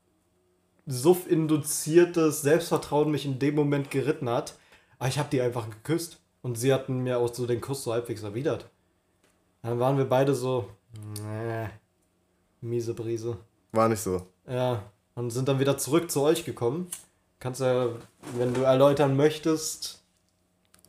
suff-induziertes Selbstvertrauen mich in dem Moment geritten hat. Aber ich habe die einfach geküsst. Und sie hatten mir auch so den Kuss so halbwegs erwidert. Dann waren wir beide so, nee, miese Brise. War nicht so. Ja, und sind dann wieder zurück zu euch gekommen. Kannst ja, wenn du erläutern möchtest,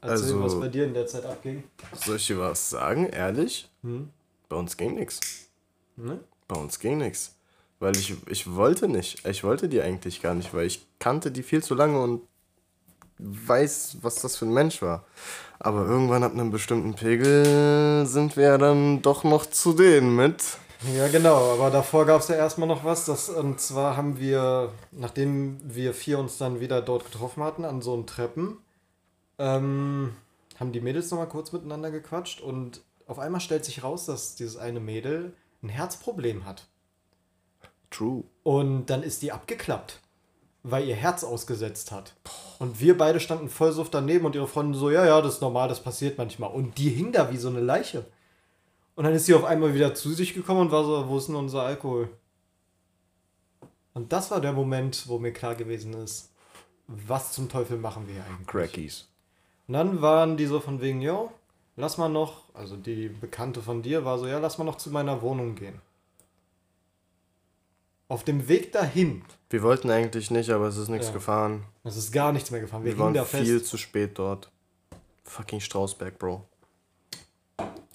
erzählen, Also- was bei dir in der Zeit abging. Soll ich dir was sagen? Ehrlich? Hm? Bei uns ging nichts. Ne? Bei uns ging nichts. Weil ich, ich wollte nicht. Ich wollte die eigentlich gar nicht, weil ich kannte die viel zu lange und weiß, was das für ein Mensch war. Aber irgendwann ab einem bestimmten Pegel sind wir ja dann doch noch zu denen mit. Ja, genau, aber davor gab es ja erstmal noch was. Das, und zwar haben wir, nachdem wir vier uns dann wieder dort getroffen hatten, an so einen Treppen, ähm, haben die Mädels nochmal kurz miteinander gequatscht und auf einmal stellt sich raus, dass dieses eine Mädel ein Herzproblem hat. True. Und dann ist die abgeklappt, weil ihr Herz ausgesetzt hat. Und wir beide standen voll so daneben und ihre Freundin so, ja, ja, das ist normal, das passiert manchmal. Und die hing da wie so eine Leiche. Und dann ist sie auf einmal wieder zu sich gekommen und war so, wo ist denn unser Alkohol? Und das war der Moment, wo mir klar gewesen ist, was zum Teufel machen wir hier eigentlich? Crackies. Und dann waren die so von wegen, yo, lass mal noch, also die Bekannte von dir war so, ja, lass mal noch zu meiner Wohnung gehen. Auf dem Weg dahin, Wir wollten eigentlich nicht, aber es ist nichts Ja. gefahren. es ist gar nichts mehr gefahren, wir, Wir waren da viel zu spät dort. Fucking Strausberg, Bro.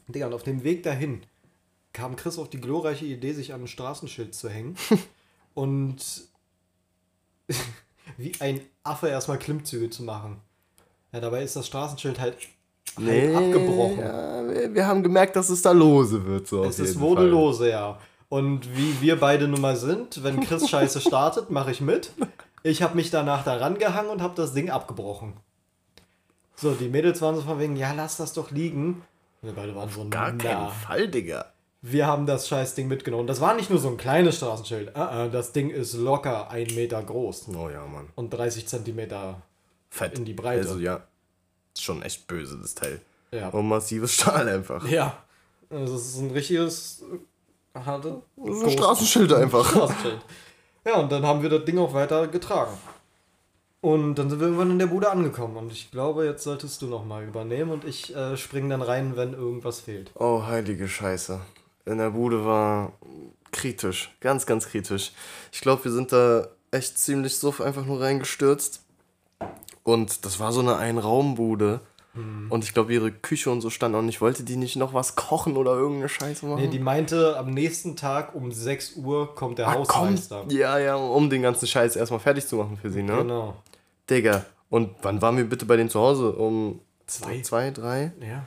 Digga, und auf dem Weg dahin kam Chris auf die glorreiche Idee, sich an ein Straßenschild zu hängen und wie ein Affe erstmal Klimmzüge zu machen. Ja, dabei ist das Straßenschild halt, halt abgebrochen. Ja, wir, haben gemerkt, dass es da lose wird. So Es ist wurde Fall. lose, ja. Und wie wir beide nun mal sind, wenn Chris Scheiße startet, mache ich mit. Ich habe mich danach daran gehangen und habe das Ding abgebrochen. So, die Mädels waren so von wegen, ja, lass das doch liegen. Wir beide waren so, Gar na, keinen Fall, Digga. wir haben das Scheißding mitgenommen. Das war nicht nur so ein kleines Straßenschild. Ah, ah, das Ding ist locker ein Meter groß Oh ja, Mann. und 30 Zentimeter. Fett. In die Breite. Also ja. Ist schon echt böse, das Teil. Ja. Und massives Stahl einfach. Ja. Also, Das ist ein richtiges harte Das ist ein Straßenschild einfach. Straßenschild. Ja, und dann haben wir das Ding auch weiter getragen. Und dann sind wir irgendwann in der Bude angekommen. Und ich glaube, jetzt solltest du nochmal übernehmen und ich äh, springe dann rein, wenn irgendwas fehlt. Oh, heilige Scheiße. In der Bude war kritisch. Ganz, ganz kritisch. Ich glaube, wir sind da echt ziemlich suff einfach nur reingestürzt. Und das war so eine Einraumbude. Und ich glaube, ihre Küche und so stand auch nicht. Wollte die nicht noch was kochen oder irgendeine Scheiße machen? Nee, die meinte, am nächsten Tag um 6 Uhr kommt der Ah, Hausmeister. komm. Ja, ja, um den ganzen Scheiß erstmal fertig zu machen für sie, ne? Genau. Digga. Und wann waren wir bitte bei denen zu Hause? Um Zwei. zwei drei? Ja.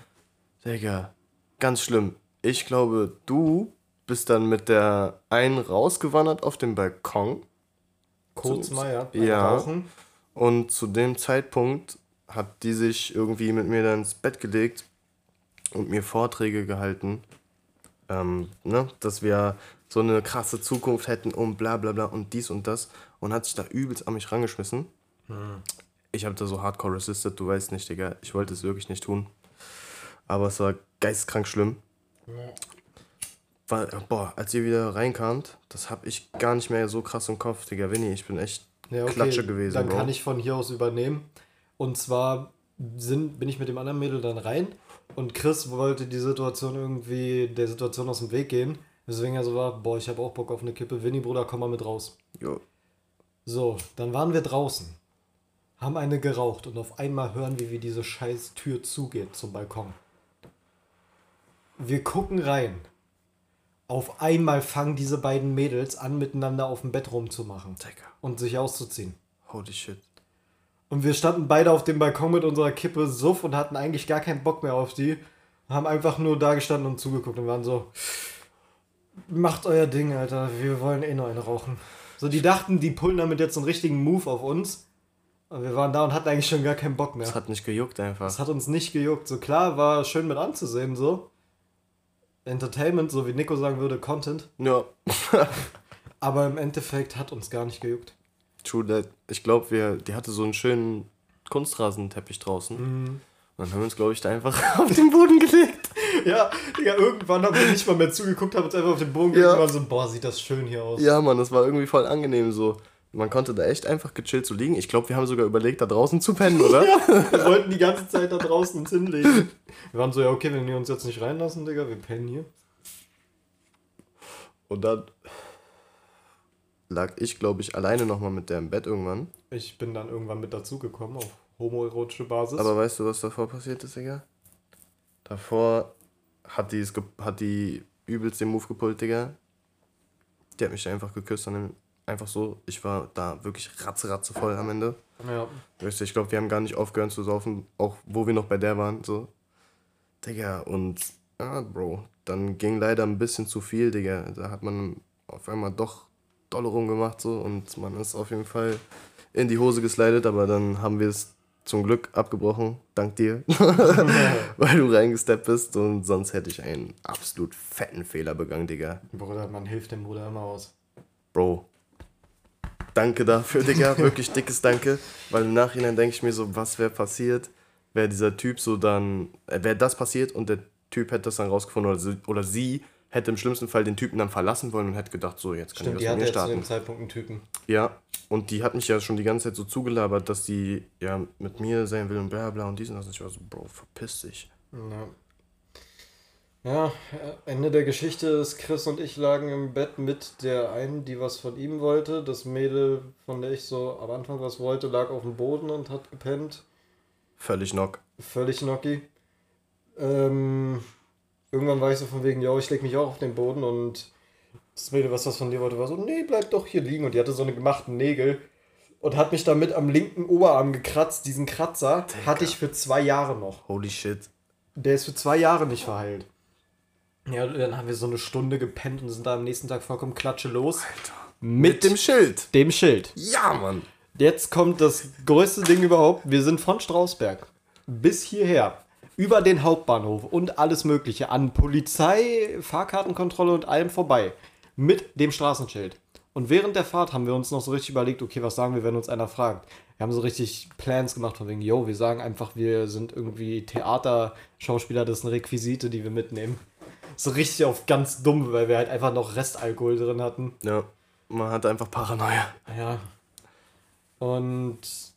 Digga. Ganz schlimm. Ich glaube, du bist dann mit der einen rausgewandert auf den Balkon. Kurz mal, ja. ja. Rauchen. Und zu dem Zeitpunkt hat die sich irgendwie mit mir dann ins Bett gelegt und mir Vorträge gehalten, ähm, ne, dass wir so eine krasse Zukunft hätten und bla bla bla und dies und das und hat sich da übelst an mich rangeschmissen. Ich habe da so hardcore resisted, du weißt nicht, Digga, ich wollte es wirklich nicht tun. Aber es war geisteskrank schlimm. Weil, boah, als ihr wieder reinkamt, das hab ich gar nicht mehr so krass im Kopf, Digga. Winnie, ich bin echt Ja, okay. Klatsche gewesen, Dann Bro. kann ich von hier aus übernehmen. Und zwar sind, bin ich mit dem anderen Mädel dann rein und Chris wollte die Situation irgendwie, der Situation aus dem Weg gehen. Deswegen er so war, boah, ich habe auch Bock auf eine Kippe. Winnie, Bruder, komm mal mit raus. Jo, So, dann waren wir draußen, haben eine geraucht und auf einmal hören wir, wie diese scheiß Tür zugeht zum Balkon. Wir gucken rein. Auf einmal fangen diese beiden Mädels an, miteinander auf dem Bett rumzumachen Digga. und sich auszuziehen. Holy shit. Und wir standen beide auf dem Balkon mit unserer Kippe Suff und hatten eigentlich gar keinen Bock mehr auf die. Haben einfach nur da gestanden und zugeguckt und waren so, macht euer Ding, Alter, wir wollen eh nur eine rauchen. So, die dachten, die pullen damit jetzt einen richtigen Move auf uns. Und wir waren da und hatten eigentlich schon gar keinen Bock mehr. Es hat nicht gejuckt einfach. Das hat uns nicht gejuckt. So klar, war schön mit anzusehen, so. Entertainment, so wie Nico sagen würde, Content. Ja, Aber im Endeffekt hat uns gar nicht gejuckt. True that. Ich glaube, wir, die hatte so einen schönen Kunstrasenteppich draußen. Und dann haben wir uns, glaube ich, da einfach auf den Boden gelegt. Ja, Digga, irgendwann haben wir nicht mal mehr zugeguckt, haben uns einfach auf den Boden gelegt Ja. und waren so, boah, sieht das schön hier aus. Ja, Mann, das war irgendwie voll angenehm so. Man konnte da echt einfach gechillt so liegen. Ich glaube, wir haben sogar überlegt, da draußen zu pennen, oder? Wir wollten die ganze Zeit da draußen uns hinlegen. Wir waren so, ja, okay, wenn die uns jetzt nicht reinlassen, Digga, wir pennen hier. Und dann lag ich, glaube ich, alleine nochmal mit der im Bett irgendwann. Ich bin dann irgendwann mit dazugekommen auf homoerotische Basis. Aber weißt du, was davor passiert ist, Digga? Davor hat die, es hat die übelst den Move gepullt, Digga. Die hat mich einfach geküsst an dem, einfach so. Ich war da wirklich ratze, ratze voll am Ende. ja, Weißt du, ich glaube, wir haben gar nicht aufgehört zu saufen, auch wo wir noch bei der waren, so. Digga, und, ah, Bro, dann ging leider ein bisschen zu viel, Digga. Da hat man auf einmal doch dolle rumgemacht, so, und man ist auf jeden Fall in die Hose geslidet, aber dann haben wir es zum Glück abgebrochen, dank dir, weil du reingesteppt bist und sonst hätte ich einen absolut fetten Fehler begangen, Digga. Bruder, man hilft dem Bruder immer aus. Bro, danke dafür, Digga. Wirklich dickes Danke. Weil im Nachhinein denke ich mir so, was wäre passiert, wäre dieser Typ so dann, äh, wäre das passiert und der Typ hätte das dann rausgefunden oder sie, oder sie hätte im schlimmsten Fall den Typen dann verlassen wollen und hätte gedacht, so, jetzt kann Stimmt, ich was mit mir ja zu dem starten. Zeitpunkt einen Typen. Ja, und die hat mich ja schon die ganze Zeit so zugelabert, dass die ja mit mir sein will und bla bla und dies und das. Und ich war so, Bro, verpiss dich. Ja. Ja, Ende der Geschichte ist, Chris und ich lagen im Bett mit der einen, die was von ihm wollte. Das Mädel, von der ich so am Anfang was wollte, lag auf dem Boden und hat gepennt. Völlig knock. Völlig knocki. Ähm, irgendwann war ich so von wegen, ja, ich leg mich auch auf den Boden und das Mädel, was das von dir wollte, war so, nee, bleib doch hier liegen. Und die hatte so eine gemachten Nägel und hat mich damit am linken Oberarm gekratzt. Diesen Kratzer hatte ich für zwei Jahre noch. Holy shit. Der ist für zwei Jahre nicht verheilt. Ja, dann haben wir so eine Stunde gepennt und sind da am nächsten Tag vollkommen klatsche los. Mit dem Schild. dem Schild. Ja, Mann. Jetzt kommt das größte Ding überhaupt. Wir sind von Strausberg bis hierher. Über den Hauptbahnhof und alles Mögliche an Polizei, Fahrkartenkontrolle und allem vorbei. Mit dem Straßenschild. Und während der Fahrt haben wir uns noch so richtig überlegt, okay, was sagen wir, wenn uns einer fragt. Wir haben so richtig Plans gemacht von wegen, yo, wir sagen einfach, wir sind irgendwie Theaterschauspieler, das sind Requisite, die wir mitnehmen. So richtig auf ganz dumm, weil wir halt einfach noch Restalkohol drin hatten. Ja, man hat einfach Paranoia. Ja. Und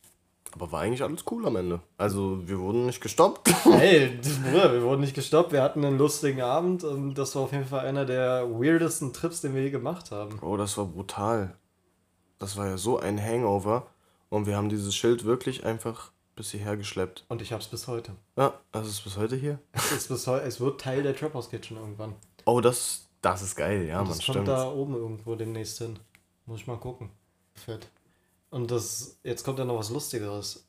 Aber war eigentlich alles cool am Ende. Also, wir wurden nicht gestoppt. Hey, Bruder, wir wurden nicht gestoppt. Wir hatten einen lustigen Abend und das war auf jeden Fall einer der weirdesten Trips, den wir je gemacht haben. Oh, das war brutal. Das war ja so ein Hangover. Und wir haben dieses Schild wirklich einfach bis hierher geschleppt. Und ich hab's bis heute. Ja, also ist bis heute hier. Es, ist bis heu es wird Teil der Trap House Kitchen irgendwann. Oh, das, das ist geil, ja, Und man, das kommt stimmt. da oben irgendwo demnächst hin. Muss ich mal gucken. Fett. Und das, jetzt kommt ja noch was Lustigeres.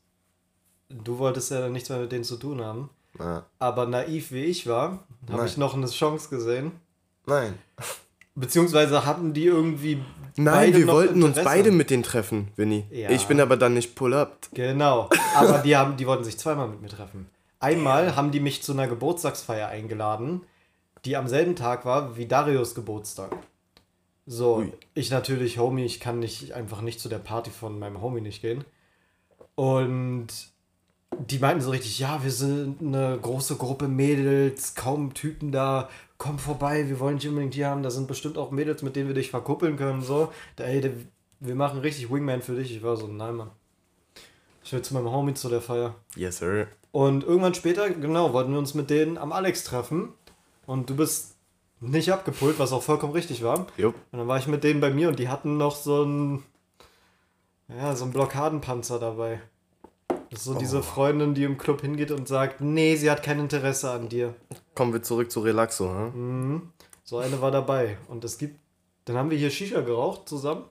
Du wolltest ja dann nichts mehr mit denen zu tun haben. Ja. Aber naiv wie ich war, habe ich noch eine Chance gesehen. Nein. Beziehungsweise hatten die irgendwie. Nein, wir wollten uns Interesse. beide mit denen treffen, Winnie. Ja. Ich bin aber dann nicht pull-up. Genau. Aber die, haben, die wollten sich zweimal mit mir treffen. Einmal haben die mich zu einer Geburtstagsfeier eingeladen, die am selben Tag war wie Darius Geburtstag. So, Ui. ich natürlich, Homie, ich kann nicht einfach nicht zu der Party von meinem Homie nicht gehen. Und die meinten so richtig, ja, wir sind eine große Gruppe Mädels, kaum Typen da, komm vorbei, wir wollen dich unbedingt hier haben, da sind bestimmt auch Mädels, mit denen wir dich verkuppeln können, so. Ey, wir machen richtig Wingman für dich. Ich war so, nein, Mann. Ich will zu meinem Homie zu der Feier. Yes, sir. Und irgendwann später, genau, wollten wir uns mit denen am Alex treffen. Und du bist nicht abgepult, was auch vollkommen richtig war. Jupp. Und dann war ich mit denen bei mir und die hatten noch so ein, ja, so ein Blockadenpanzer dabei. Das ist so diese Freundin, die im Club hingeht und sagt, nee, sie hat kein Interesse an dir. Kommen wir zurück zu Relaxo, hm? Mhm. So eine war dabei. Und es gibt, dann haben wir hier Shisha geraucht zusammen.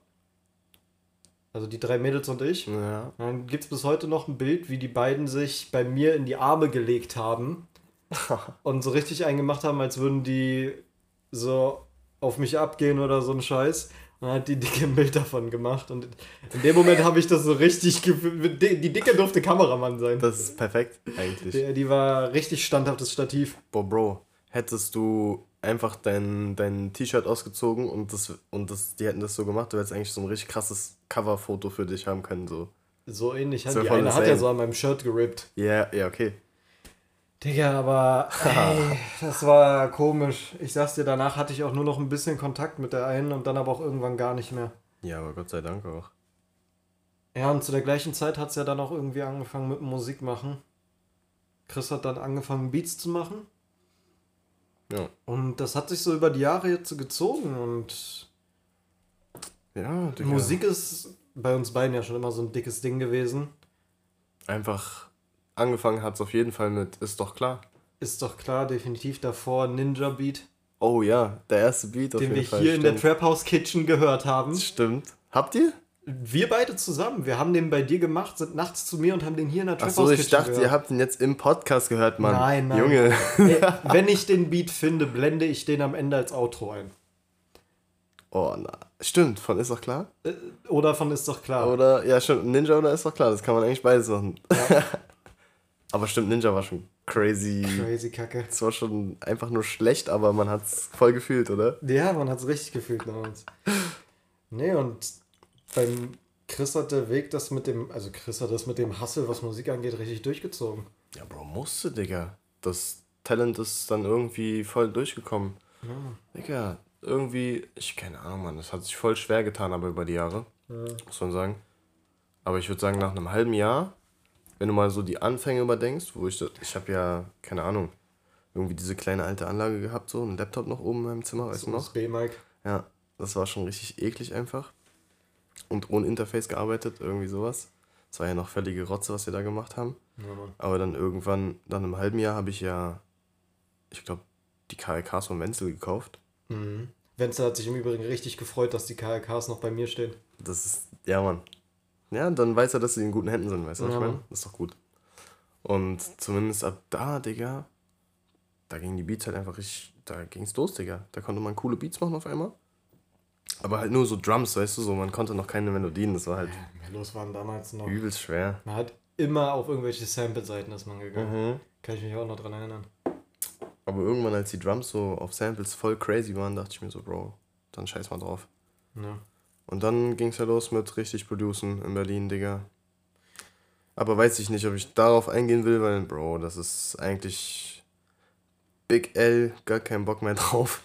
Also die drei Mädels und ich. Ja. Dann gibt es bis heute noch ein Bild, wie die beiden sich bei mir in die Arme gelegt haben und so richtig eingemacht haben, als würden die so auf mich abgehen oder so ein Scheiß. Und hat die Dicke ein Bild davon gemacht. Und in dem Moment habe ich das so richtig gefühlt. Die Dicke durfte Kameramann sein. Das ist perfekt, eigentlich. Die, die war richtig standhaftes Stativ. Boah, Bro, hättest du einfach dein, dein T-Shirt ausgezogen und das und das, die hätten das so gemacht, du hättest eigentlich so ein richtig krasses Coverfoto für dich haben können. So. So ähnlich. Das Die eine hat ja so an meinem Shirt gerippt. Ja, ja, okay. Digga, aber ey, das war komisch. Ich sag's dir, danach hatte ich auch nur noch ein bisschen Kontakt mit der einen und dann aber auch irgendwann gar nicht mehr. Ja, aber Gott sei Dank auch. Ja, und zu der gleichen Zeit hat's ja dann auch irgendwie angefangen mit Musik machen. Chris hat dann angefangen, Beats zu machen. Ja. Und das hat sich so über die Jahre jetzt so gezogen. Und Ja, Digga. Musik ist bei uns beiden ja schon immer so ein dickes Ding gewesen. Einfach angefangen hat es auf jeden Fall mit Ist doch klar. Ist doch klar, definitiv davor Ninja Beat, Oh ja, der erste Beat auf den wir jeden Fall. hier in der stimmt. Trap House Kitchen gehört haben. Stimmt. Habt ihr? Wir beide zusammen. Wir haben den bei dir gemacht, sind nachts zu mir und haben den hier in der Trap Achso, House ich Kitchen dachte, ihr gehört. habt ihn jetzt im Podcast gehört, Mann. Nein, nein. Junge. Ey, wenn ich den Beat finde, blende ich den am Ende als Outro ein. Oh, na. Stimmt, von Ist doch klar? Äh, Oder von ist doch klar. Oder, ja, stimmt, Ninja oder Ist doch klar, das kann man eigentlich beides machen. aber stimmt, Ninja war schon crazy. Crazy Kacke. Es war schon einfach nur schlecht, aber man hat es voll gefühlt, oder? Ja, man hat es richtig gefühlt uns. Nee, und beim Chris hat der Weg das mit dem, also Chris hat das mit dem Hustle, was Musik angeht, richtig durchgezogen. Ja, Bro, musste, Digga. Das Talent ist dann irgendwie voll durchgekommen. Digga, irgendwie, ich keine Ahnung, Mann, das hat sich voll schwer getan, aber über die Jahre, muss man sagen. Aber ich würde sagen, nach einem halben Jahr, wenn du mal so die Anfänge überdenkst, wo ich, ich habe ja, keine Ahnung, irgendwie diese kleine alte Anlage gehabt, so einen Laptop noch oben in meinem Zimmer, weißt du noch? B-Mike. Ja, das war schon richtig eklig einfach. Und ohne Interface gearbeitet, irgendwie sowas. Das war ja noch völlige Rotze, was wir da gemacht haben. Ja. Aber dann irgendwann, nach einem halben Jahr, habe ich ja, ich glaube, die KLKs von Wenzel gekauft. Mhm. Wenzel hat sich im Übrigen richtig gefreut, dass die KLKs noch bei mir stehen. Das ist, ja, Mann. Ja, dann weiß er, dass sie in guten Händen sind, weißt du, was Ja, ich meine? Das ist doch gut. Und zumindest ab da, Digga, da gingen die Beats halt einfach richtig, da ging's los, Digga. Da konnte man coole Beats machen auf einmal. Aber halt nur so Drums, weißt du, so, man konnte noch keine Melodien, das war halt Melos waren damals noch. übelst schwer. Man hat immer auf irgendwelche Sample-Seiten ist man gegangen. Mhm. Kann ich mich auch noch dran erinnern. Aber irgendwann, als die Drums so auf Samples voll crazy waren, dachte ich mir so, Bro, dann scheiß mal drauf. Ja. Und dann ging's ja los mit richtig Producen in Berlin, Digga. Aber weiß ich nicht, ob ich darauf eingehen will, weil, Bro, das ist eigentlich Big L, gar keinen Bock mehr drauf.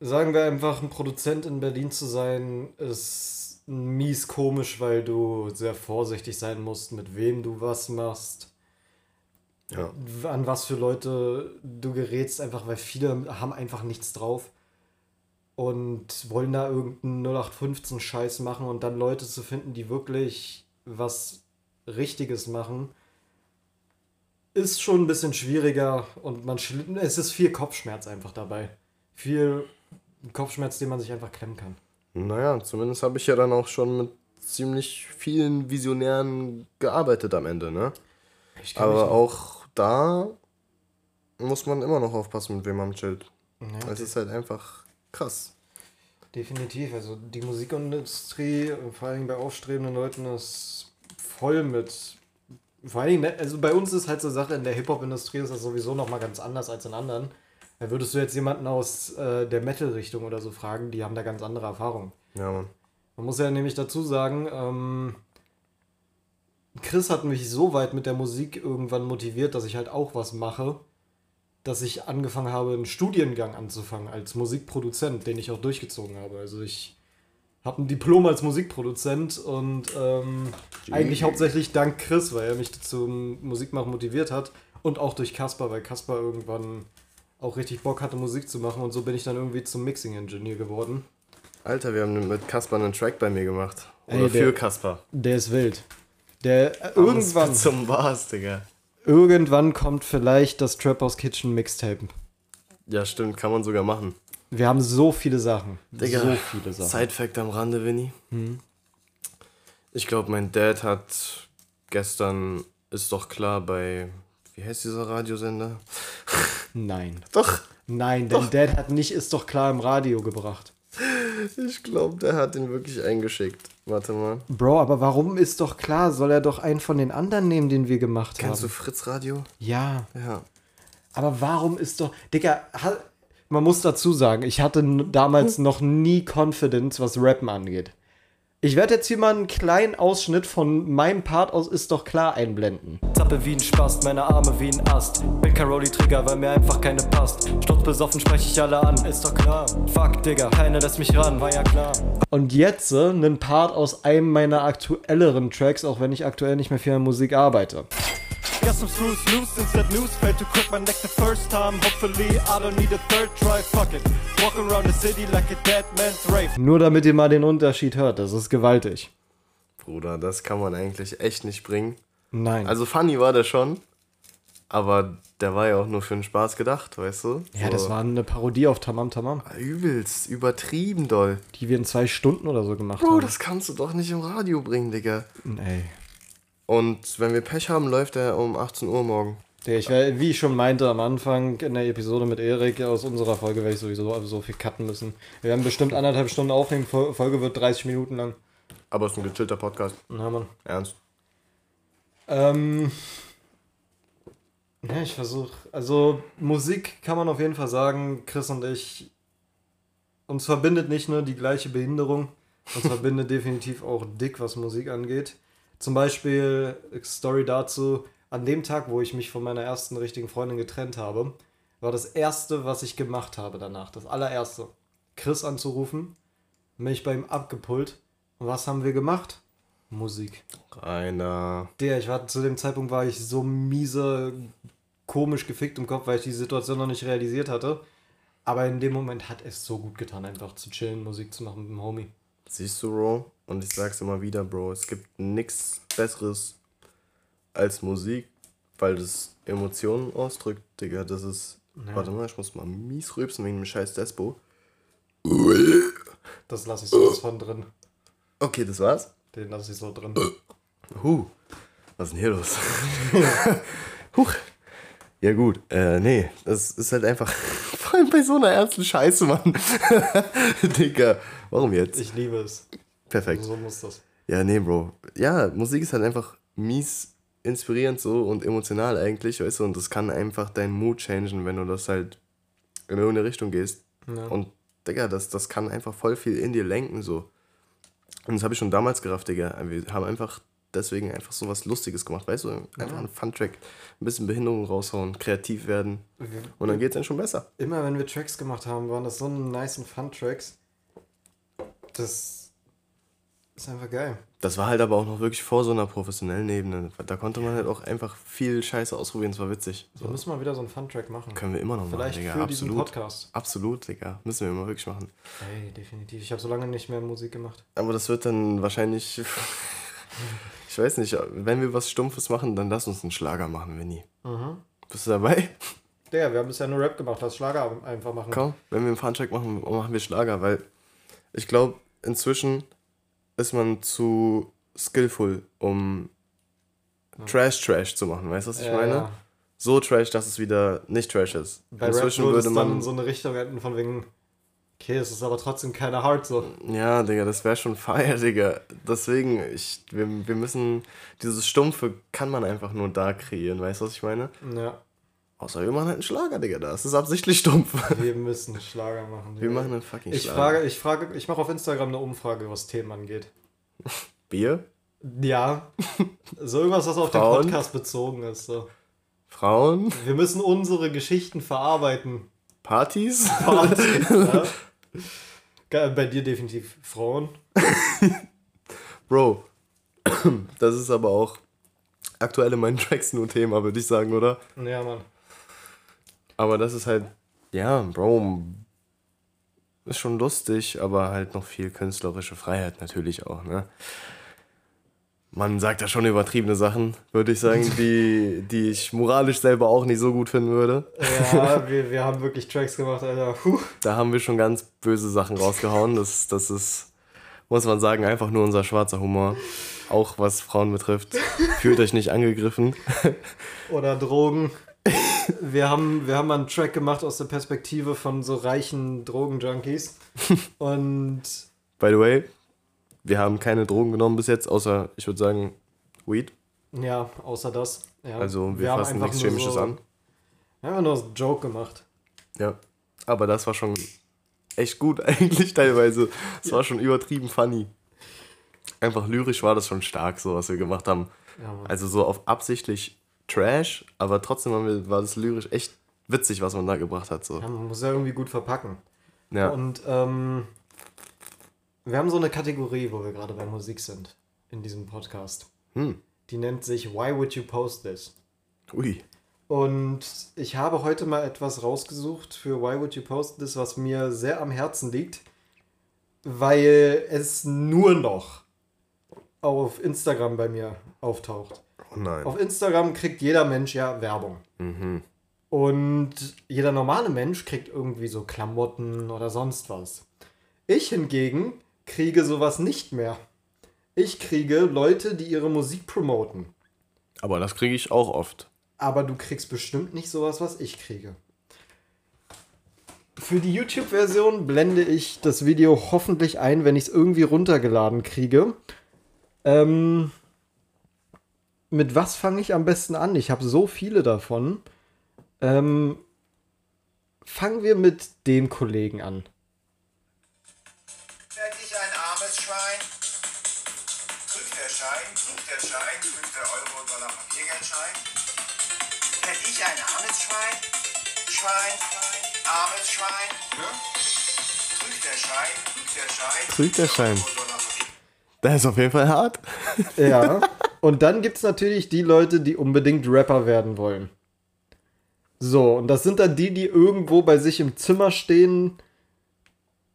Sagen wir einfach, ein Produzent in Berlin zu sein, ist mies komisch, weil du sehr vorsichtig sein musst, mit wem du was machst, Ja. an was für Leute du gerätst, einfach weil viele haben einfach nichts drauf und wollen da irgendeinen 0815 Scheiß machen und dann Leute zu finden, die wirklich was Richtiges machen, ist schon ein bisschen schwieriger und man es ist viel Kopfschmerz einfach dabei. Viel Kopfschmerz, den man sich einfach klemmen kann. Naja, zumindest habe ich ja dann auch schon mit ziemlich vielen Visionären gearbeitet am Ende, ne? Aber auch da muss man immer noch aufpassen, mit wem man chillt. Ja, Es ist halt einfach krass. Definitiv. Also die Musikindustrie, vor allem bei aufstrebenden Leuten, ist voll mit. Vor allen Dingen, also bei uns ist halt so Sache, in der Hip-Hop-Industrie ist das sowieso nochmal ganz anders als in anderen. Da würdest du jetzt jemanden aus äh, der Metal-Richtung oder so fragen, die haben da ganz andere Erfahrungen. Ja, Mann. Man muss ja nämlich dazu sagen, ähm, Chris hat mich so weit mit der Musik irgendwann motiviert, dass ich halt auch was mache, dass ich angefangen habe, einen Studiengang anzufangen als Musikproduzent, den ich auch durchgezogen habe. Also ich habe ein Diplom als Musikproduzent und ähm, eigentlich hauptsächlich dank Chris, weil er mich zum Musikmachen motiviert hat und auch durch Kasper, weil Kasper irgendwann auch richtig Bock hatte, Musik zu machen und so bin ich dann irgendwie zum Mixing-Engineer geworden. Alter, wir haben mit Kasper einen Track bei mir gemacht. Ey, Oder der- für Kasper. Der ist wild. Der äh, irgendwann, Zum Bars, Digga. Irgendwann kommt vielleicht das Trap House Kitchen Mixtape. Ja, stimmt, kann man sogar machen. Wir haben so viele Sachen. Digga, so viele Sachen. Side-Fact am Rande, Winnie. Hm. Ich glaube, mein Dad hat gestern, ist doch klar, bei, wie heißt dieser Radiosender? Nein. Doch, Nein, denn Dad hat nicht ist doch klar im Radio gebracht. Ich glaube, der hat den wirklich eingeschickt. Warte mal. Bro, aber warum ist doch klar? Soll er doch einen von den anderen nehmen, den wir gemacht Kennst du haben? Fritz Radio? Ja. Ja. Aber warum ist doch. Digga, man muss dazu sagen, ich hatte damals noch nie Confidence, was Rappen angeht. Ich werde jetzt hier mal einen kleinen Ausschnitt von meinem Part aus Ist doch klar einblenden. Zappe wie ein Spast, meine Arme wie ein Ast. Bin Caroli Trigger, weil mir einfach keine passt. Sturzbesoffen spreche ich alle an, ist doch klar. Fuck, Digga, keine lässt mich ran, war ja klar. Und jetzt äh, einen Part aus einem meiner aktuelleren Tracks, auch wenn ich aktuell nicht mehr viel an Musik arbeite. Got some screws loose instead news failed to crack my neck the first time. Hopefully I don't need a third try. Fuck it. Walk around the city like a dead man's rave. Nur damit ihr mal den Unterschied hört, das ist gewaltig. Bruder, das kann man eigentlich echt nicht bringen. Nein. Also funny war der schon, aber der war ja auch nur für den Spaß gedacht, weißt du? ja, das war eine Parodie auf Tamam Tamam, übelst, übertrieben doll. die wir in zwei Stunden oder so gemacht Bro, haben. das kannst du doch nicht im Radio bringen, Digga. Ey. Und wenn wir Pech haben, läuft er um 18 Uhr morgen. Ich wie ich schon meinte am Anfang in der Episode mit Erik, aus unserer Folge werde ich sowieso so viel cutten müssen. Wir werden bestimmt anderthalb Stunden aufnehmen, Fol- Folge wird 30 Minuten lang. Aber es ist ein gechillter Podcast. Na, Mann. Ernst. Ähm. Ja, ich versuche. Also, Musik kann man auf jeden Fall sagen, Chris und ich. Uns verbindet nicht nur die gleiche Behinderung, uns verbindet definitiv auch dick, was Musik angeht. Zum Beispiel, Story dazu: An dem Tag, wo ich mich von meiner ersten richtigen Freundin getrennt habe, war das erste, was ich gemacht habe danach. Das allererste. Chris anzurufen, mich bei ihm abgepult. Und was haben wir gemacht? Musik. Rainer. Der, ich war zu dem Zeitpunkt war ich so miese, komisch gefickt im Kopf, weil ich die Situation noch nicht realisiert hatte. Aber in dem Moment hat es so gut getan, einfach zu chillen, Musik zu machen mit dem Homie. Siehst du, Bro? Und ich sag's immer wieder, Bro. Es gibt nichts Besseres als Musik, weil das Emotionen ausdrückt, Digga. Das ist. Warte mal, ich muss mal mies rübsen wegen dem scheiß Despo. Das lasse ich sowas von drin. Okay, das war's? Den lasse ich so drin. Huh. Was ist denn hier los? Huch. Ja gut, äh, nee, das ist halt einfach, vor allem bei so einer ernsten Scheiße, Mann. Digga, warum jetzt? Ich liebe es. Perfekt. So muss das. Ja, nee, Bro. Ja, Musik ist halt einfach mies inspirierend so und emotional eigentlich, weißt du, und das kann einfach deinen Mood changen, wenn du das halt in irgendeine Richtung gehst. Ja. Und, Digga, das, das kann einfach voll viel in dir lenken, so. Und das habe ich schon damals gerafft, Digga. Wir haben einfach deswegen einfach so was Lustiges gemacht, weißt du? Einfach einen Fun-Track, ein bisschen Behinderung raushauen, kreativ werden. Und dann geht's dann schon besser. Immer wenn wir Tracks gemacht haben, waren das so nice und fun Tracks. Das ist einfach geil. Das war halt aber auch noch wirklich vor so einer professionellen Ebene. Da konnte man halt auch einfach viel Scheiße ausprobieren, es war witzig. Wir müssen mal wieder so einen Fun-Track machen. Können wir immer noch Vielleicht machen, Digga. für diesen Absolut. Podcast. Absolut, Digga. Müssen wir immer wirklich machen. Ey, definitiv. Ich habe so lange nicht mehr Musik gemacht. Aber das wird dann wahrscheinlich Ich weiß nicht, wenn wir was Stumpfes machen, dann lass uns einen Schlager machen, Winnie. Bist du dabei? Der, wir haben bisher nur Rap gemacht, lass Schlager einfach machen. Komm, wenn wir einen Funcheck machen, machen wir Schlager, weil ich glaube, inzwischen ist man zu skillful, um Trash-Trash zu machen. Weißt du, was ich Ja, meine? ja. So Trash, dass es wieder nicht Trash ist. Bei inzwischen Rap würde man. dann so eine Richtung enden von wegen, okay, es ist aber trotzdem keine Hard so. Ja, Digga, das wäre schon fire, Digga. Deswegen, ich, wir, wir müssen, dieses Stumpfe kann man einfach nur da kreieren, weißt du, was ich meine? Ja, Außer wir machen halt einen Schlager, Digga, das ist absichtlich stumpf. wir müssen Schlager machen. Wir machen einen fucking ich Schlager. frage, ich frage, ich mache auf Instagram eine Umfrage, was Themen angeht. Bier? Ja, so irgendwas, was auf den Frauen? Podcast bezogen ist. So. Frauen? Wir müssen unsere Geschichten verarbeiten. Partys? ja. Ge- Bei dir definitiv Frauen. Bro, das ist aber auch aktuell in meinen Tracks nur Thema, würde ich sagen, oder? Ja, Mann. Aber das ist halt, ja, Bro, ist schon lustig, aber halt noch viel künstlerische Freiheit natürlich auch, ne? Man sagt da schon übertriebene Sachen, würde ich sagen, die, die ich moralisch selber auch nicht so gut finden würde. Ja, wir, wir haben wirklich Tracks gemacht, Alter. Puh. Da haben wir schon ganz böse Sachen rausgehauen. Das, das ist, muss man sagen, einfach nur unser schwarzer Humor. Auch was Frauen betrifft. Fühlt euch nicht angegriffen. Oder Drogen. Wir haben, wir haben mal einen Track gemacht aus der Perspektive von so reichen Drogenjunkies. Und By the way, wir haben keine Drogen genommen bis jetzt, außer, ich würde sagen, Weed. ja, außer das. Ja. Also wir, haben fassen nichts Chemisches so, an. Wir haben nur einen Joke gemacht. Ja. Aber das war schon echt gut eigentlich teilweise. Es war schon übertrieben funny. Einfach lyrisch war das schon stark, so was wir gemacht haben. Ja. Also so auf absichtlich Trash, aber trotzdem wir, war das lyrisch echt witzig, was man da gebracht hat. So. Ja, man muss ja irgendwie gut verpacken. Ja. Und ähm, wir haben so eine Kategorie, wo wir gerade bei Musik sind, in diesem Podcast. Hm. Die nennt sich Why Would You Post This? Ui. Und ich habe heute mal etwas rausgesucht für Why Would You Post This, was mir sehr am Herzen liegt, weil es nur noch auf Instagram bei mir auftaucht. Nein. Auf Instagram kriegt jeder Mensch ja Werbung. Mhm. Und jeder normale Mensch kriegt irgendwie so Klamotten oder sonst was. Ich hingegen kriege sowas nicht mehr. Ich kriege Leute, die ihre Musik promoten. Aber das kriege ich auch oft. Aber du kriegst bestimmt nicht sowas, was ich kriege. Für die YouTube-Version blende ich das Video hoffentlich ein, wenn ich es irgendwie runtergeladen kriege. Ähm, mit was fange ich am besten an? Ich habe so viele davon. Ähm, fangen wir mit dem Kollegen an. Werd ich ein armes Schwein? Trügt der Schein, trügt der Schein, trügt der Euro, Dollar, Papiergeldschein? Werd ich ein armes Schwein? Schwein, armes Schwein? Ne? Trügt der Schein, trügt der Schein, Trügt der Schein. Das ist auf jeden Fall hart. Ja. Und dann gibt es natürlich die Leute, die unbedingt Rapper werden wollen. So, und das sind dann die, die irgendwo bei sich im Zimmer stehen,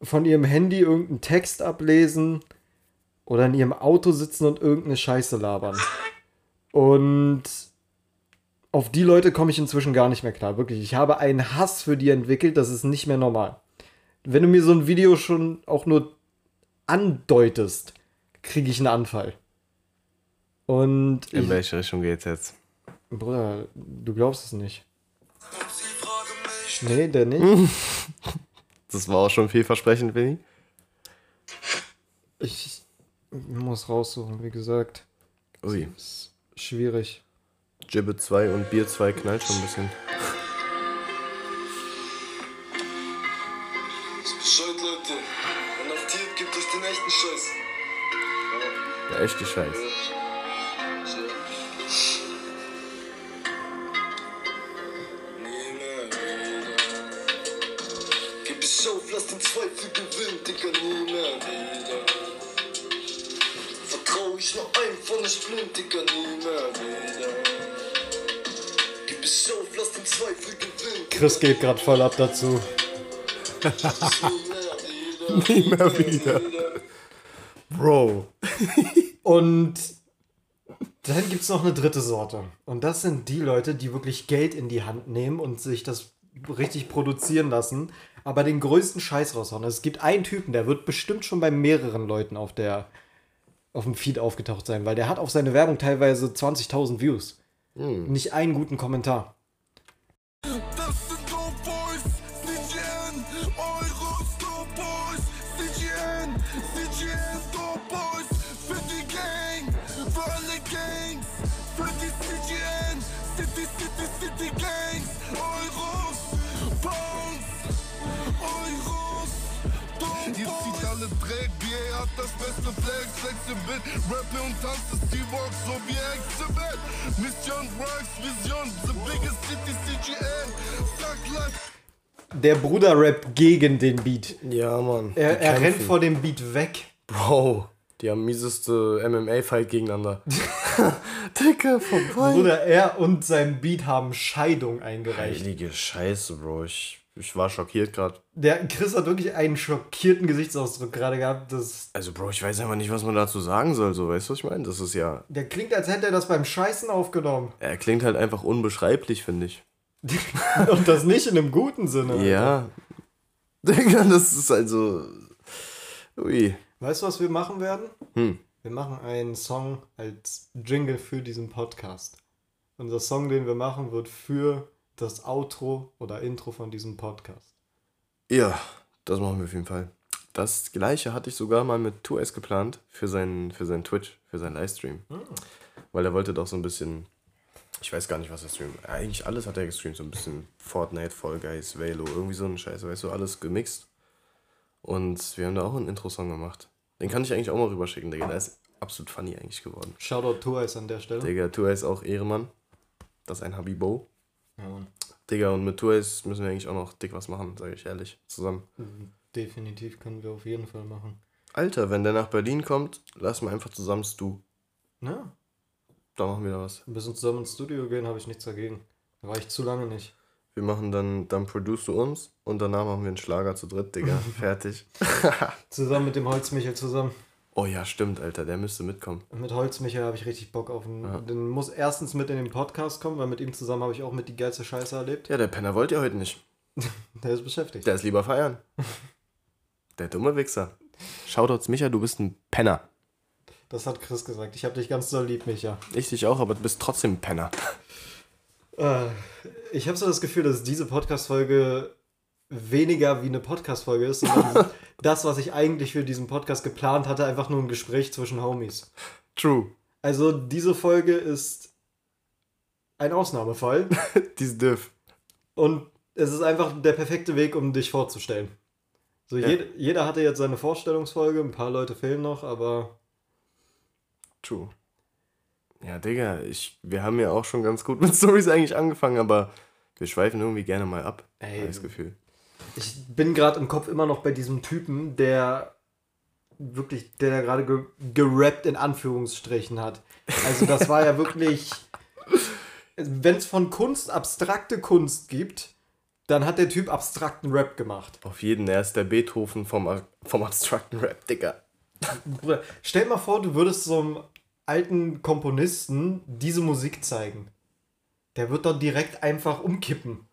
von ihrem Handy irgendeinen Text ablesen oder in ihrem Auto sitzen und irgendeine Scheiße labern. Und auf die Leute komme ich inzwischen gar nicht mehr klar. Wirklich, ich habe einen Hass für die entwickelt, das ist nicht mehr normal. Wenn du mir so ein Video schon auch nur andeutest, kriege ich einen Anfall. Und In ich, welche Richtung geht's jetzt? Bruder, du glaubst es nicht. Nee, der nicht. Das war auch schon vielversprechend, Winnie. Ich muss raussuchen, wie gesagt. Ui. Ist schwierig. Gibbet 2 und Bier 2 knallt schon ein bisschen. Bescheid, Leute. Inhaftiert gibt es den echten Scheiß. Der echte Scheiß. Zweifel gewinnen, Digga, nie mehr wieder. Vertrau ich nur einfach nicht blind, Digga, nie mehr wieder. Gib es auf, lass den Zweifel gewinnen. Chris geht gerade voll ab dazu. Nie mehr wieder. Bro. Und Dann gibt es noch eine dritte Sorte. Und das sind die Leute, die wirklich Geld in die Hand nehmen und sich das richtig produzieren lassen, aber den größten Scheiß raushauen. Also es gibt einen Typen, der wird bestimmt schon bei mehreren Leuten auf der auf dem Feed aufgetaucht sein, weil der hat auf seine Werbung teilweise 20.000 Views. Nicht einen guten Kommentar. Beste Flex, Exhibit, Rappe und Tanz ist die Box, so wie Exhibit, Mission Rocks, Vision, the biggest city, CGN, Fuck life. Der Bruder rappt gegen den Beat. Ja, Mann. Er, er rennt vor dem Beat weg. Bro, die haben mieseste MMA-Fight gegeneinander. Dicker, vorbei. Bruder, er und sein Beat haben Scheidung eingereicht. Heilige Scheiße, Bro. Ich, ich war schockiert gerade. Der Chris hat wirklich einen schockierten Gesichtsausdruck gerade gehabt. Das, Also, Bro, ich weiß einfach nicht, was man dazu sagen soll. So, weißt du, was ich meine? Das ist ja. der klingt, als hätte er das beim Scheißen aufgenommen. Er klingt halt einfach unbeschreiblich, finde ich. Und das nicht in einem guten Sinne. Ja. Digga, das ist also. Ui. Weißt du, was wir machen werden? Hm. Wir machen einen Song als Jingle für diesen Podcast. Unser Song, den wir machen, wird für das Outro oder Intro von diesem Podcast. Ja, das machen wir auf jeden Fall. Das gleiche hatte ich sogar mal mit 2S geplant für seinen, für seinen Twitch, für seinen Livestream. Weil er wollte doch so ein bisschen. Ich weiß gar nicht, was er streamt. Eigentlich alles hat er gestreamt. So ein bisschen Fortnite, Fall Guys, Velo, irgendwie so ein Scheiß, weißt du, alles gemixt. Und wir haben da auch einen Intro-Song gemacht. Den kann ich eigentlich auch mal rüberschicken, Digga. Der ist absolut funny eigentlich geworden. Shoutout Tours an der Stelle. Digga, 2S auch Ehremann. Das ist ein Habibo. Ja, Mann. Digga, und mit 2S müssen wir eigentlich auch noch dick was machen, sage ich ehrlich. Zusammen. Definitiv können wir auf jeden Fall machen. Alter, wenn der nach Berlin kommt, lass mal einfach zusammen Stu. Ja, Da machen wir da was. ein bisschen zusammen ins Studio gehen, habe ich nichts dagegen. Da war ich zu lange nicht. Wir machen dann, dann produce du uns und danach machen wir einen Schlager zu dritt, Digga. Fertig. Zusammen mit dem Holzmichel zusammen. Oh ja, stimmt, Alter, der müsste mitkommen. Mit Holzmichel habe ich richtig Bock auf ihn. Den muss erstens mit in den Podcast kommen, weil mit ihm zusammen habe ich auch mit die geilste Scheiße erlebt. Ja, der Penner wollte ja heute nicht. Der ist beschäftigt. Der ist lieber feiern. Der dumme Wichser. Shoutouts Micha, du bist ein Penner. Das hat Chris gesagt. Ich habe dich ganz doll lieb, Micha. Ich dich auch, aber du bist trotzdem ein Penner. Äh, ich habe so das Gefühl, dass diese Podcast-Folge weniger wie eine Podcast-Folge ist, sondern das, was ich eigentlich für diesen Podcast geplant hatte, einfach nur ein Gespräch zwischen Homies. True. Also diese Folge ist ein Ausnahmefall Dies Diff. und es ist einfach der perfekte Weg, um dich vorzustellen. So, Ja. jed, jeder hatte jetzt seine Vorstellungsfolge, ein paar Leute fehlen noch, aber True. Ja, Digga, ich, wir haben ja auch schon ganz gut mit Stories eigentlich angefangen, aber wir schweifen irgendwie gerne mal ab. Ey. Ey. Das Gefühl. Ich bin gerade im Kopf immer noch bei diesem Typen, der wirklich, der da gerade ge gerappt in Anführungsstrichen hat. Also das war ja wirklich, wenn es von Kunst abstrakte Kunst gibt, dann hat der Typ abstrakten Rap gemacht. Auf jeden, er ist der Beethoven vom, vom abstrakten Rap, Digga. Bruder, stell mal vor, du würdest so einem alten Komponisten diese Musik zeigen. Der wird doch direkt einfach umkippen.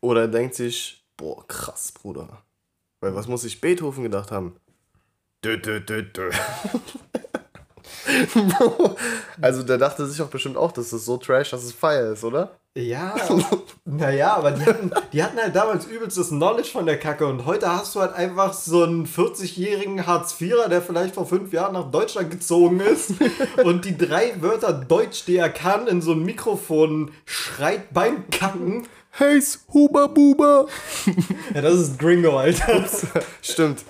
Oder er denkt sich, boah, krass, Bruder. Weil was muss sich Beethoven gedacht haben? Dö, dö, dö, dö. also der dachte sich auch bestimmt auch, dass das so trash, dass es fire ist, oder? Ja, naja, aber die hatten, die hatten halt damals übelstes Knowledge von der Kacke und heute hast du halt einfach so einen 40-jährigen Hartz-IVer, der vielleicht vor fünf Jahren nach Deutschland gezogen ist und die drei Wörter Deutsch, die er kann, in so ein Mikrofon schreit beim Kacken. Heys, Huba Buba. Ja, das ist Gringo, Alter. Stimmt.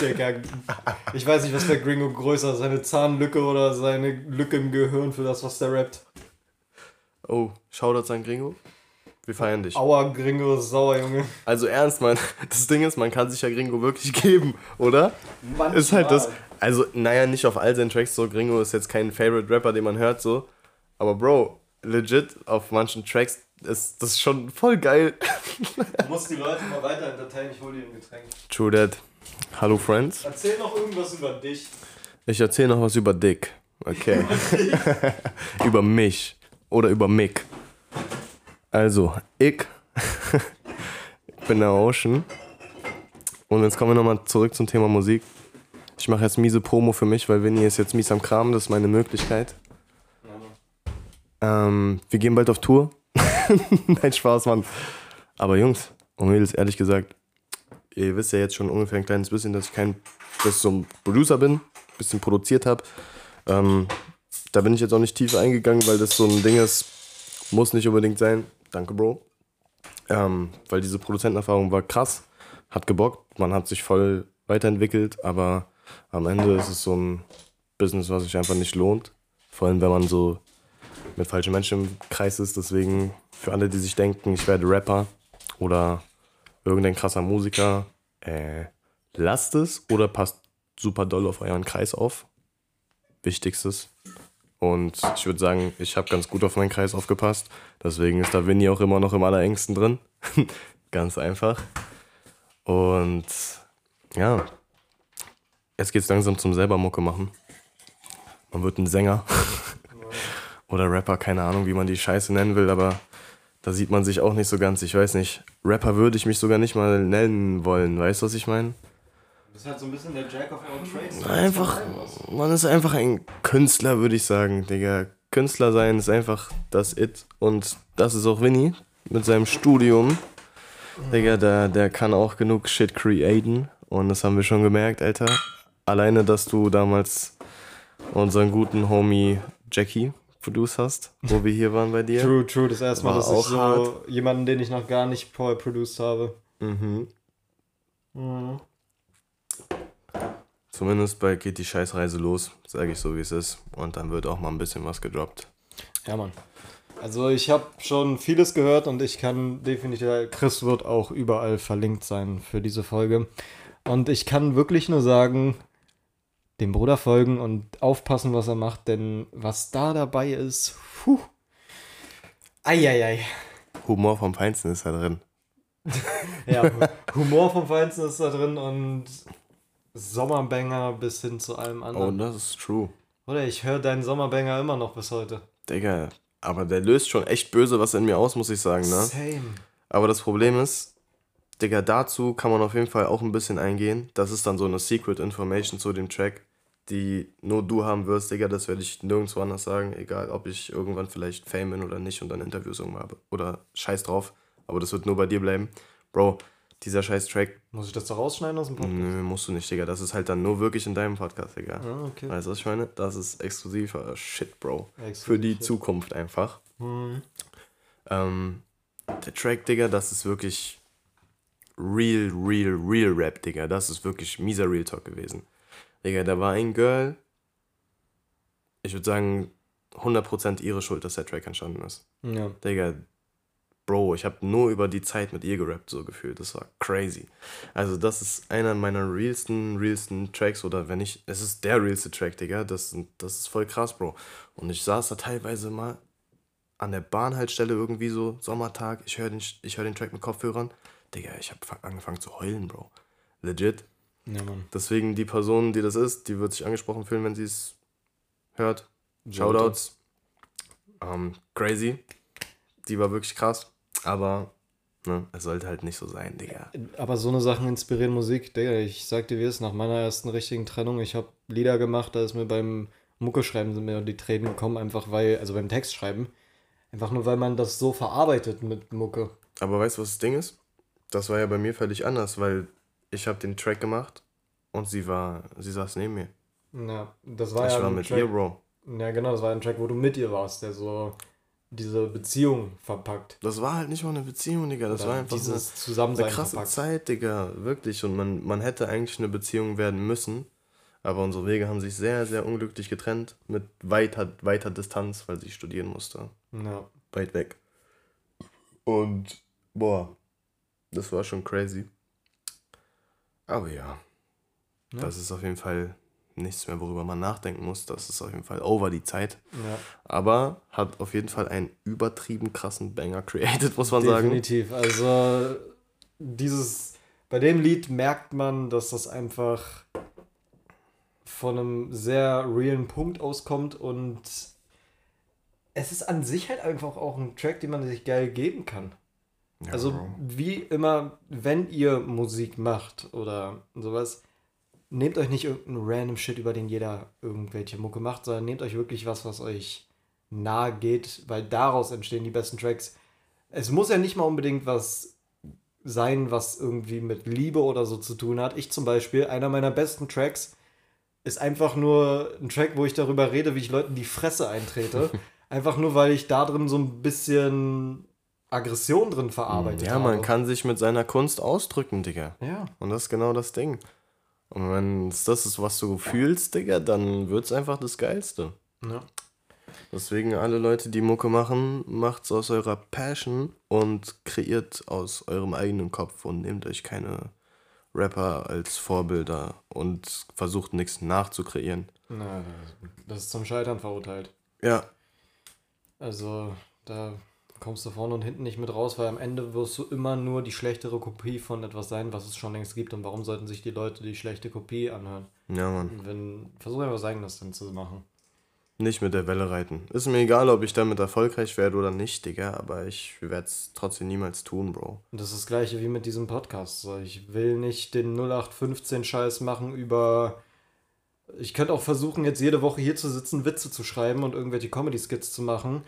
Digga, ich weiß nicht, was der Gringo größer ist, seine Zahnlücke oder seine Lücke im Gehirn für das, was der rappt. Oh, Shoutouts an Gringo. Wir feiern dich. Aua, Gringo ist sauer, Junge. Also ernst, man. Das Ding ist, man kann sich ja Gringo wirklich geben, oder? Manchmal. Ist halt das. Also, naja, nicht auf all seinen Tracks so. Gringo ist jetzt kein Favorite Rapper, den man hört, so. Aber Bro, legit, auf manchen Tracks ist das schon voll geil. Du musst die Leute mal weiter entertainen, ich hol dir ein Getränk. True that. Hallo Friends. Erzähl noch irgendwas über dich. Ich erzähle noch was über Dick. Okay. über mich. Oder über Mick. Also, ich bin der Ocean. Und jetzt kommen wir nochmal zurück zum Thema Musik. Ich mache jetzt miese Promo für mich, weil Winnie ist jetzt mies am Kram, das ist meine Möglichkeit. Ähm, wir gehen bald auf Tour. Nein, Spaß, Mann. Aber Jungs und Mädels, ehrlich gesagt, ihr wisst ja jetzt schon ungefähr ein kleines bisschen, dass ich kein dass ich so ein Producer bin, bisschen produziert habe. Ähm, da bin ich jetzt auch nicht tief eingegangen, weil das so ein Ding ist, muss nicht unbedingt sein. Danke, Bro. Ähm, weil diese Produzentenerfahrung war krass, hat gebockt, man hat sich voll weiterentwickelt, aber am Ende ist es so ein Business, was sich einfach nicht lohnt. Vor allem, wenn man so mit falschen Menschen im Kreis ist. Deswegen für alle, die sich denken, ich werde Rapper oder irgendein krasser Musiker, äh, lasst es oder passt super doll auf euren Kreis auf. Wichtigstes. Und ich würde sagen, ich habe ganz gut auf meinen Kreis aufgepasst. Deswegen ist da Winnie auch immer noch im allerengsten drin. ganz einfach. Und ja, jetzt geht's langsam zum selber Mucke machen. Man wird ein Sänger oder Rapper, keine Ahnung, wie man die Scheiße nennen will, aber da sieht man sich auch nicht so ganz. Ich weiß nicht. Rapper würde ich mich sogar nicht mal nennen wollen. Weißt du, was ich meine? Du bist halt so ein bisschen der Jack of all trades. Einfach, man ist einfach ein Künstler, würde ich sagen, Digga. Künstler sein ist einfach das It. Und das ist auch Winnie mit seinem Studium. Digga, der, der kann auch genug Shit createn. Und das haben wir schon gemerkt, Alter. Alleine, dass du damals unseren guten Homie Jackie produced hast, wo wir hier waren bei dir. True, true. Das erste Mal, War dass ich auch so hart. jemanden, den ich noch gar nicht vorher produced habe. Mhm. Zumindest bald geht die Scheißreise los, sage ich so wie es ist. Und dann wird auch mal ein bisschen was gedroppt. Ja, Mann. Also ich habe schon vieles gehört und ich kann definitiv, Chris wird auch überall verlinkt sein für diese Folge. Und ich kann wirklich nur sagen, dem Bruder folgen und aufpassen, was er macht, denn was da dabei ist, puh. Eieiei. Humor vom Feinsten ist da drin. Ja, Humor vom Feinsten ist da drin und Sommerbanger bis hin zu allem Oh, anderen. das ist true. Oder ich höre deinen Sommerbanger immer noch bis heute. Digga, aber der löst schon echt böse was in mir aus, muss ich sagen, ne? Same. Aber das Problem ist, Digga, dazu kann man auf jeden Fall auch ein bisschen eingehen. Das ist dann so eine Secret Information zu dem Track, die nur du haben wirst, Digga. Das werde ich nirgendwo anders sagen. Egal, ob ich irgendwann vielleicht Fame bin oder nicht und dann Interviews irgendwann habe. Oder scheiß drauf. Aber das wird nur bei dir bleiben. Bro, dieser scheiß Track, Muss ich das da rausschneiden aus dem Podcast? nö, musst du nicht, Digga. Das ist halt dann nur wirklich in deinem Podcast, Digga. Ah, okay. Weißt du, was ich meine? Das ist exklusiver Shit, Bro. Exklusiv Für die Shit. Zukunft einfach. Mhm. Ähm, der Track, Digga, das ist wirklich real, real, real Rap, Digga. Das ist wirklich mieser Real Talk gewesen. Digga, da war ein Girl, ich würde sagen, 100% ihre Schuld, dass der Track entstanden ist. Ja. Digga, Bro, ich habe nur über die Zeit mit ihr gerappt, so gefühlt. Das war crazy. Also, das ist einer meiner realsten, realsten Tracks. Oder wenn ich, es ist der realste Track, Digga. Das, das ist voll krass, Bro. Und ich saß da teilweise mal an der Bahnhaltestelle irgendwie so, Sommertag. Ich höre den, ich hör den Track mit Kopfhörern. Digga, ich habe angefangen zu heulen, Bro. Legit. Ja, Mann. Deswegen die Person, die das ist, die wird sich angesprochen fühlen, wenn sie es hört. Shoutouts. Ähm, crazy. Die war wirklich krass. Aber ne, es sollte halt nicht so sein, Digga. Aber so eine Sachen inspirieren Musik, Digga. Ich sag dir, wie es ist, nach meiner ersten richtigen Trennung, ich habe Lieder gemacht, da ist mir beim Mucke-Schreiben sind mir die Tränen gekommen, einfach weil, also beim Textschreiben, einfach nur weil man das so verarbeitet mit Mucke. Aber weißt du, was das Ding ist? Das war ja bei mir völlig anders, weil ich habe den Track gemacht und sie war, sie saß neben mir. Ja, das war ich ja war ein mit Track, ihr, Bro. Ja, genau, das war ein Track, wo du mit ihr warst, der so diese Beziehung verpackt. Das war halt nicht mal eine Beziehung, Digga. Das Oder war einfach dieses eine, Zusammensein eine krasse verpackt. Zeit, Digga. Wirklich. Und man, man hätte eigentlich eine Beziehung werden müssen. Aber unsere Wege haben sich sehr, sehr unglücklich getrennt. Mit weiter, weiter Distanz, weil sie studieren musste. Ja. Weit weg. Und, boah, das war schon crazy. Aber ja, Ja. das ist auf jeden Fall nichts mehr, worüber man nachdenken muss. Das ist auf jeden Fall over die Zeit. ja. Aber hat auf jeden Fall einen übertrieben krassen Banger created, muss man sagen. Definitiv. Also dieses, bei dem Lied merkt man, dass das einfach von einem sehr realen Punkt auskommt und es ist an sich halt einfach auch ein Track, den man sich geil geben kann. Ja, Also Bro. wie immer, wenn ihr Musik macht oder sowas, nehmt euch nicht irgendeinen random Shit, über den jeder irgendwelche Mucke macht, sondern nehmt euch wirklich was, was euch nahe geht, weil daraus entstehen die besten Tracks. Es muss ja nicht mal unbedingt was sein, was irgendwie mit Liebe oder so zu tun hat. Ich zum Beispiel, einer meiner besten Tracks ist einfach nur ein Track, wo ich darüber rede, wie ich Leuten die Fresse eintrete. einfach nur, weil ich da drin so ein bisschen Aggression drin verarbeitet Ja, habe. man kann sich mit seiner Kunst ausdrücken, Digga. Ja. Und das ist genau das Ding. Und wenn es das ist, was du fühlst, Digga, dann wird's einfach das Geilste. ja. Deswegen alle Leute, die Mucke machen, macht's aus eurer Passion und kreiert aus eurem eigenen Kopf und nehmt euch keine Rapper als Vorbilder und versucht nichts nachzukreieren. Na, das ist zum Scheitern verurteilt. Ja, Also, da kommst du vorne und hinten nicht mit raus, weil am Ende wirst du immer nur die schlechtere Kopie von etwas sein, was es schon längst gibt. Und warum sollten sich die Leute die schlechte Kopie anhören? ja, Mann. Wenn, versuch einfach was eigenes dann zu machen. Nicht mit der Welle reiten. Ist mir egal, ob ich damit erfolgreich werde oder nicht, Digga, aber ich werde es trotzdem niemals tun, Bro. Und das ist das gleiche wie mit diesem Podcast. Ich will nicht den 0815-Scheiß machen über. Ich könnte auch versuchen, jetzt jede Woche hier zu sitzen, Witze zu schreiben und irgendwelche Comedy-Skits zu machen.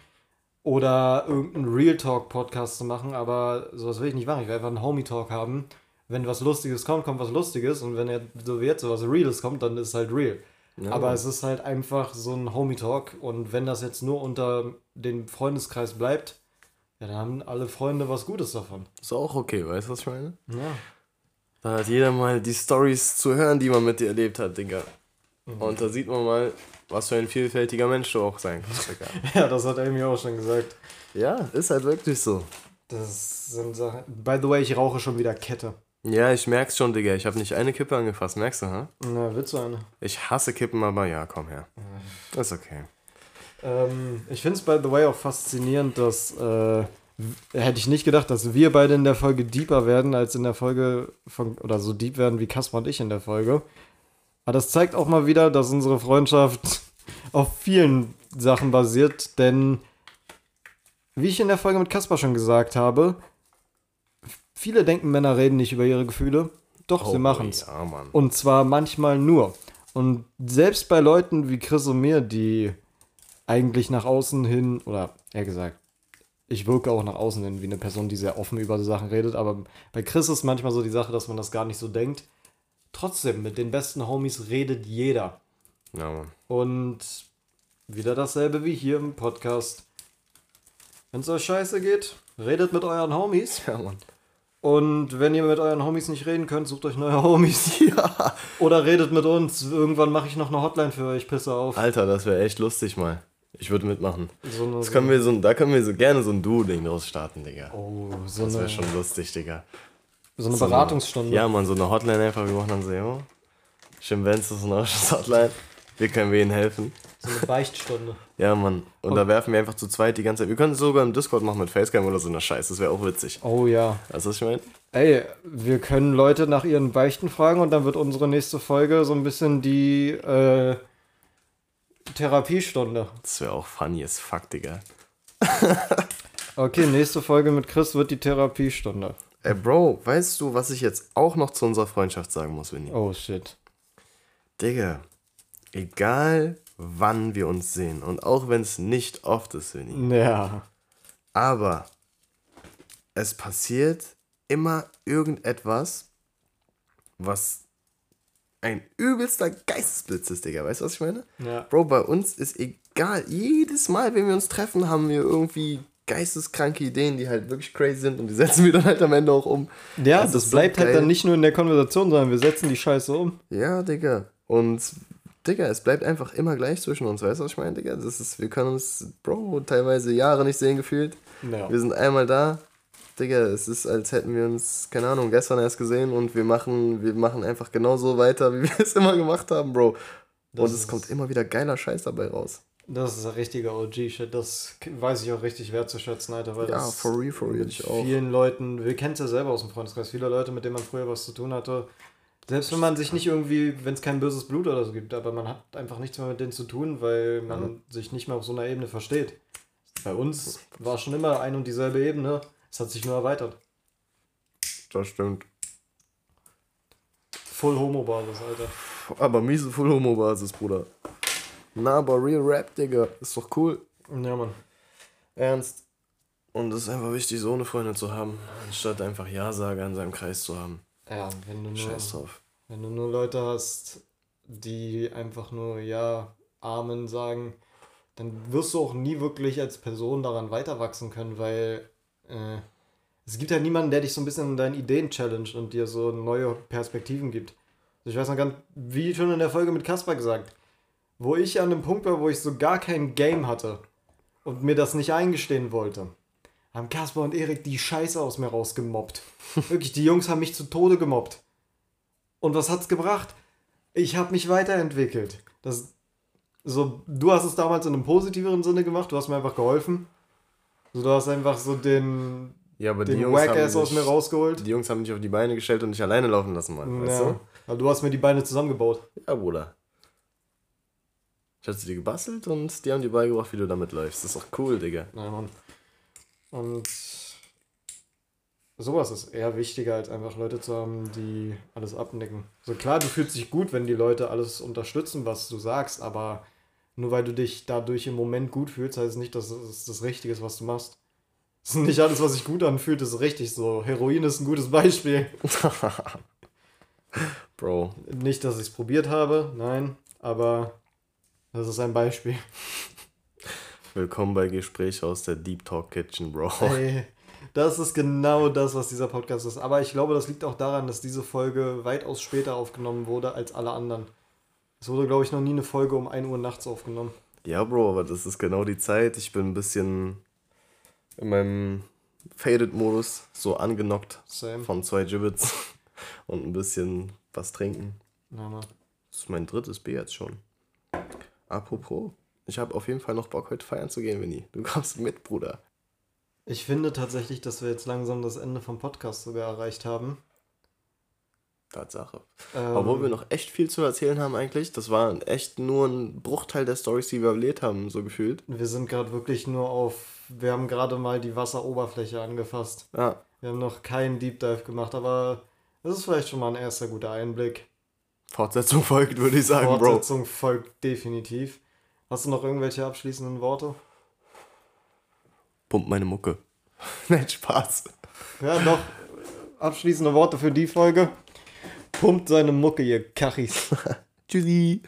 Oder irgendeinen Real Talk-Podcast zu machen, aber sowas will ich nicht machen. Ich will einfach einen Homie-Talk haben. Wenn was Lustiges kommt, kommt was Lustiges. Und wenn er so wie jetzt sowas Reales kommt, dann ist es halt real. Ja, aber es ist halt einfach so ein Homie-Talk. Und wenn das jetzt nur unter dem Freundeskreis bleibt, ja, dann haben alle Freunde was Gutes davon. Ist auch okay, weißt du, was ich meine? Ja. Da hat jeder mal die Stories zu hören, die man mit dir erlebt hat, Digga. Und da sieht man mal, was für ein vielfältiger Mensch du auch sein kannst, Digga. Ja, das hat Amy auch schon gesagt. ja, ist halt wirklich so. Das sind Sachen. By the way, ich rauche schon wieder Kette. Ja, ich merk's schon, Digga. Ich habe nicht eine Kippe angefasst, merkst du, ha? Na, willst du eine? Ich hasse Kippen, aber ja, komm her. Ist okay. Ähm, ich finde es by the way auch faszinierend, dass äh, hätte ich nicht gedacht, dass wir beide in der Folge deeper werden, als in der Folge von, oder so deep werden wie Kaspar und ich in der Folge. Aber das zeigt auch mal wieder, dass unsere Freundschaft auf vielen Sachen basiert, denn wie ich in der Folge mit Kaspar schon gesagt habe, viele denken, Männer reden nicht über ihre Gefühle. Doch, sie machen's. Oh, Ja. Und zwar manchmal nur. Und selbst bei Leuten wie Chris und mir, die eigentlich nach außen hin, oder eher gesagt, ich wirke auch nach außen hin wie eine Person, die sehr offen über so Sachen redet, aber bei Chris ist manchmal so die Sache, dass man das gar nicht so denkt. Trotzdem, mit den besten Homies redet jeder. Ja, Mann. Und wieder dasselbe wie hier im Podcast. Wenn es euch scheiße geht, redet mit euren Homies. Ja, Mann. Und wenn ihr mit euren Homies nicht reden könnt, sucht euch neue Homies. Ja. Oder redet mit uns. Irgendwann mache ich noch eine Hotline für euch, pisse auf. Alter, das wäre echt lustig mal. Ich würde mitmachen. So eine, Das können wir so, da können wir so gerne so ein Duo-Ding draus starten, Digga. oh, so Das wäre schon lustig, Digga. So eine So eine- Beratungsstunde. Ja, man, so eine Hotline einfach. Wir machen dann so, jo, Stim Benz ist eine Ausschuss-Hotline. Wir können wir ihnen helfen. So eine Beichtstunde. Ja, Mann. Und da werfen wir einfach zu zweit die ganze Zeit. Wir können es sogar im Discord machen mit Facecam oder so eine Scheiße. Das wäre auch witzig. Oh ja. Weißt du, was ich meine? Ey, wir können Leute nach ihren Beichten fragen und dann wird unsere nächste Folge so ein bisschen die äh, Therapiestunde. Das wäre auch funny as fuck, Digga. Okay, nächste Folge mit Chris wird die Therapiestunde. Ey, Bro, weißt du, was ich jetzt auch noch zu unserer Freundschaft sagen muss, Winnie? Oh shit. Digga, egal wann wir uns sehen und auch wenn es nicht oft ist, Winnie, Ja. aber es passiert immer irgendetwas, was ein übelster Geistesblitz ist, Digga. Weißt du, was ich meine? Ja. Bro, bei uns ist egal, jedes Mal, wenn wir uns treffen, haben wir irgendwie geisteskranke Ideen, die halt wirklich crazy sind und die setzen wir dann halt am Ende auch um. Ja, Das das, ist so bleibt halt dann nicht nur in der Konversation, sondern wir setzen die Scheiße um. Ja, Digga. Und, Digga, es bleibt einfach immer gleich zwischen uns. Weißt du, was ich meine, Digga? Das ist, wir können uns, Bro, teilweise Jahre nicht sehen gefühlt. Ja. Wir sind einmal da. Digga, es ist, als hätten wir uns, keine Ahnung, gestern erst gesehen und wir machen, wir machen einfach genauso weiter, wie wir es immer gemacht haben, Bro. Das und es kommt immer wieder geiler Scheiß dabei raus. Das ist ein richtiger OG-Shit. Das weiß ich auch richtig wertzuschätzen, Alter. Weil Ja, das for real, for real, ich auch. vielen Leuten, wir kennen es ja selber aus dem Freundeskreis, viele Leute, mit denen man früher was zu tun hatte, Selbst wenn man sich nicht irgendwie, wenn es kein böses Blut oder so gibt, aber man hat einfach nichts mehr mit denen zu tun, weil man sich nicht mehr auf so einer Ebene versteht. Bei uns war schon immer ein und dieselbe Ebene, es hat sich nur erweitert. Das stimmt. Full Homo-Basis, Alter. Aber miese Full Homo Basis, Bruder. Na, aber Real Rap, Digga. Ist doch cool. Ja, Mann. Ernst. Und es ist einfach wichtig, so eine Freundin zu haben, anstatt einfach Ja-Sager in seinem Kreis zu haben. Ja, wenn du nur, Scheiß drauf. wenn du nur Leute hast, die einfach nur Ja, Amen sagen, dann wirst du auch nie wirklich als Person daran weiter wachsen können, weil äh, es gibt ja niemanden, der dich so ein bisschen in deinen Ideen challenge und dir so neue Perspektiven gibt. Also ich weiß noch ganz, wie schon in der Folge mit Kasper gesagt, wo ich an dem Punkt war, wo ich so gar kein Game hatte und mir das nicht eingestehen wollte, haben Kasper und Erik die Scheiße aus mir rausgemobbt. Wirklich, die Jungs haben mich zu Tode gemobbt. Und was hat's gebracht? Ich habe mich weiterentwickelt. Das, so, du hast es damals in einem positiveren Sinne gemacht, du hast mir einfach geholfen. So, du hast einfach so den, Ja, aber die den Jungs, haben Whack-Ass aus dich, mir rausgeholt. die Jungs haben dich auf die Beine gestellt und dich alleine laufen lassen, Mann. Weißt Ja, weil du hast mir die Beine zusammengebaut. du? Ja, Bruder. Ich hatte dir gebastelt und die haben dir beigebracht, wie du damit läufst. Das ist doch cool, Digga. Nein, Mann. Und sowas ist eher wichtiger, als einfach Leute zu haben, die alles abnicken. So klar, du fühlst dich gut, wenn die Leute alles unterstützen, was du sagst, aber nur weil du dich dadurch im Moment gut fühlst, heißt es nicht, dass es das Richtige ist, was du machst. Das ist nicht alles, was sich gut anfühlt, ist richtig so. Heroin ist ein gutes Beispiel. Bro. Nicht, dass ich es probiert habe, nein, aber das ist ein Beispiel. Willkommen bei Gespräch aus der Deep Talk Kitchen, Bro. Ey, das ist genau das, was dieser Podcast ist. Aber ich glaube, das liegt auch daran, dass diese Folge weitaus später aufgenommen wurde als alle anderen. Es wurde, glaube ich, noch nie eine Folge um 1 Uhr nachts aufgenommen. Ja, Bro, aber das ist genau die Zeit. Ich bin ein bisschen in meinem Faded-Modus so angenockt Same. von zwei Gibbets und ein bisschen was trinken. Ja. Das ist mein drittes Bier jetzt schon. Apropos, ich habe auf jeden Fall noch Bock, heute feiern zu gehen, Winnie. Du kommst mit, Bruder. Ich finde tatsächlich, dass wir jetzt langsam das Ende vom Podcast sogar erreicht haben. Tatsache. Ähm, Obwohl wir noch echt viel zu erzählen haben eigentlich. Das war echt nur ein Bruchteil der Stories, die wir erlebt haben, so gefühlt. Wir sind gerade wirklich nur auf. Wir haben gerade mal die Wasseroberfläche angefasst. Ja, Wir haben noch keinen Deep Dive gemacht, aber das ist vielleicht schon mal ein erster guter Einblick. Fortsetzung folgt, würde ich sagen, Bro. Fortsetzung folgt definitiv. Hast du noch irgendwelche abschließenden Worte? Pump meine Mucke. Nein, Spaß. Ja, noch abschließende Worte für die Folge. Pumpt seine Mucke, ihr Kachis. Tschüssi.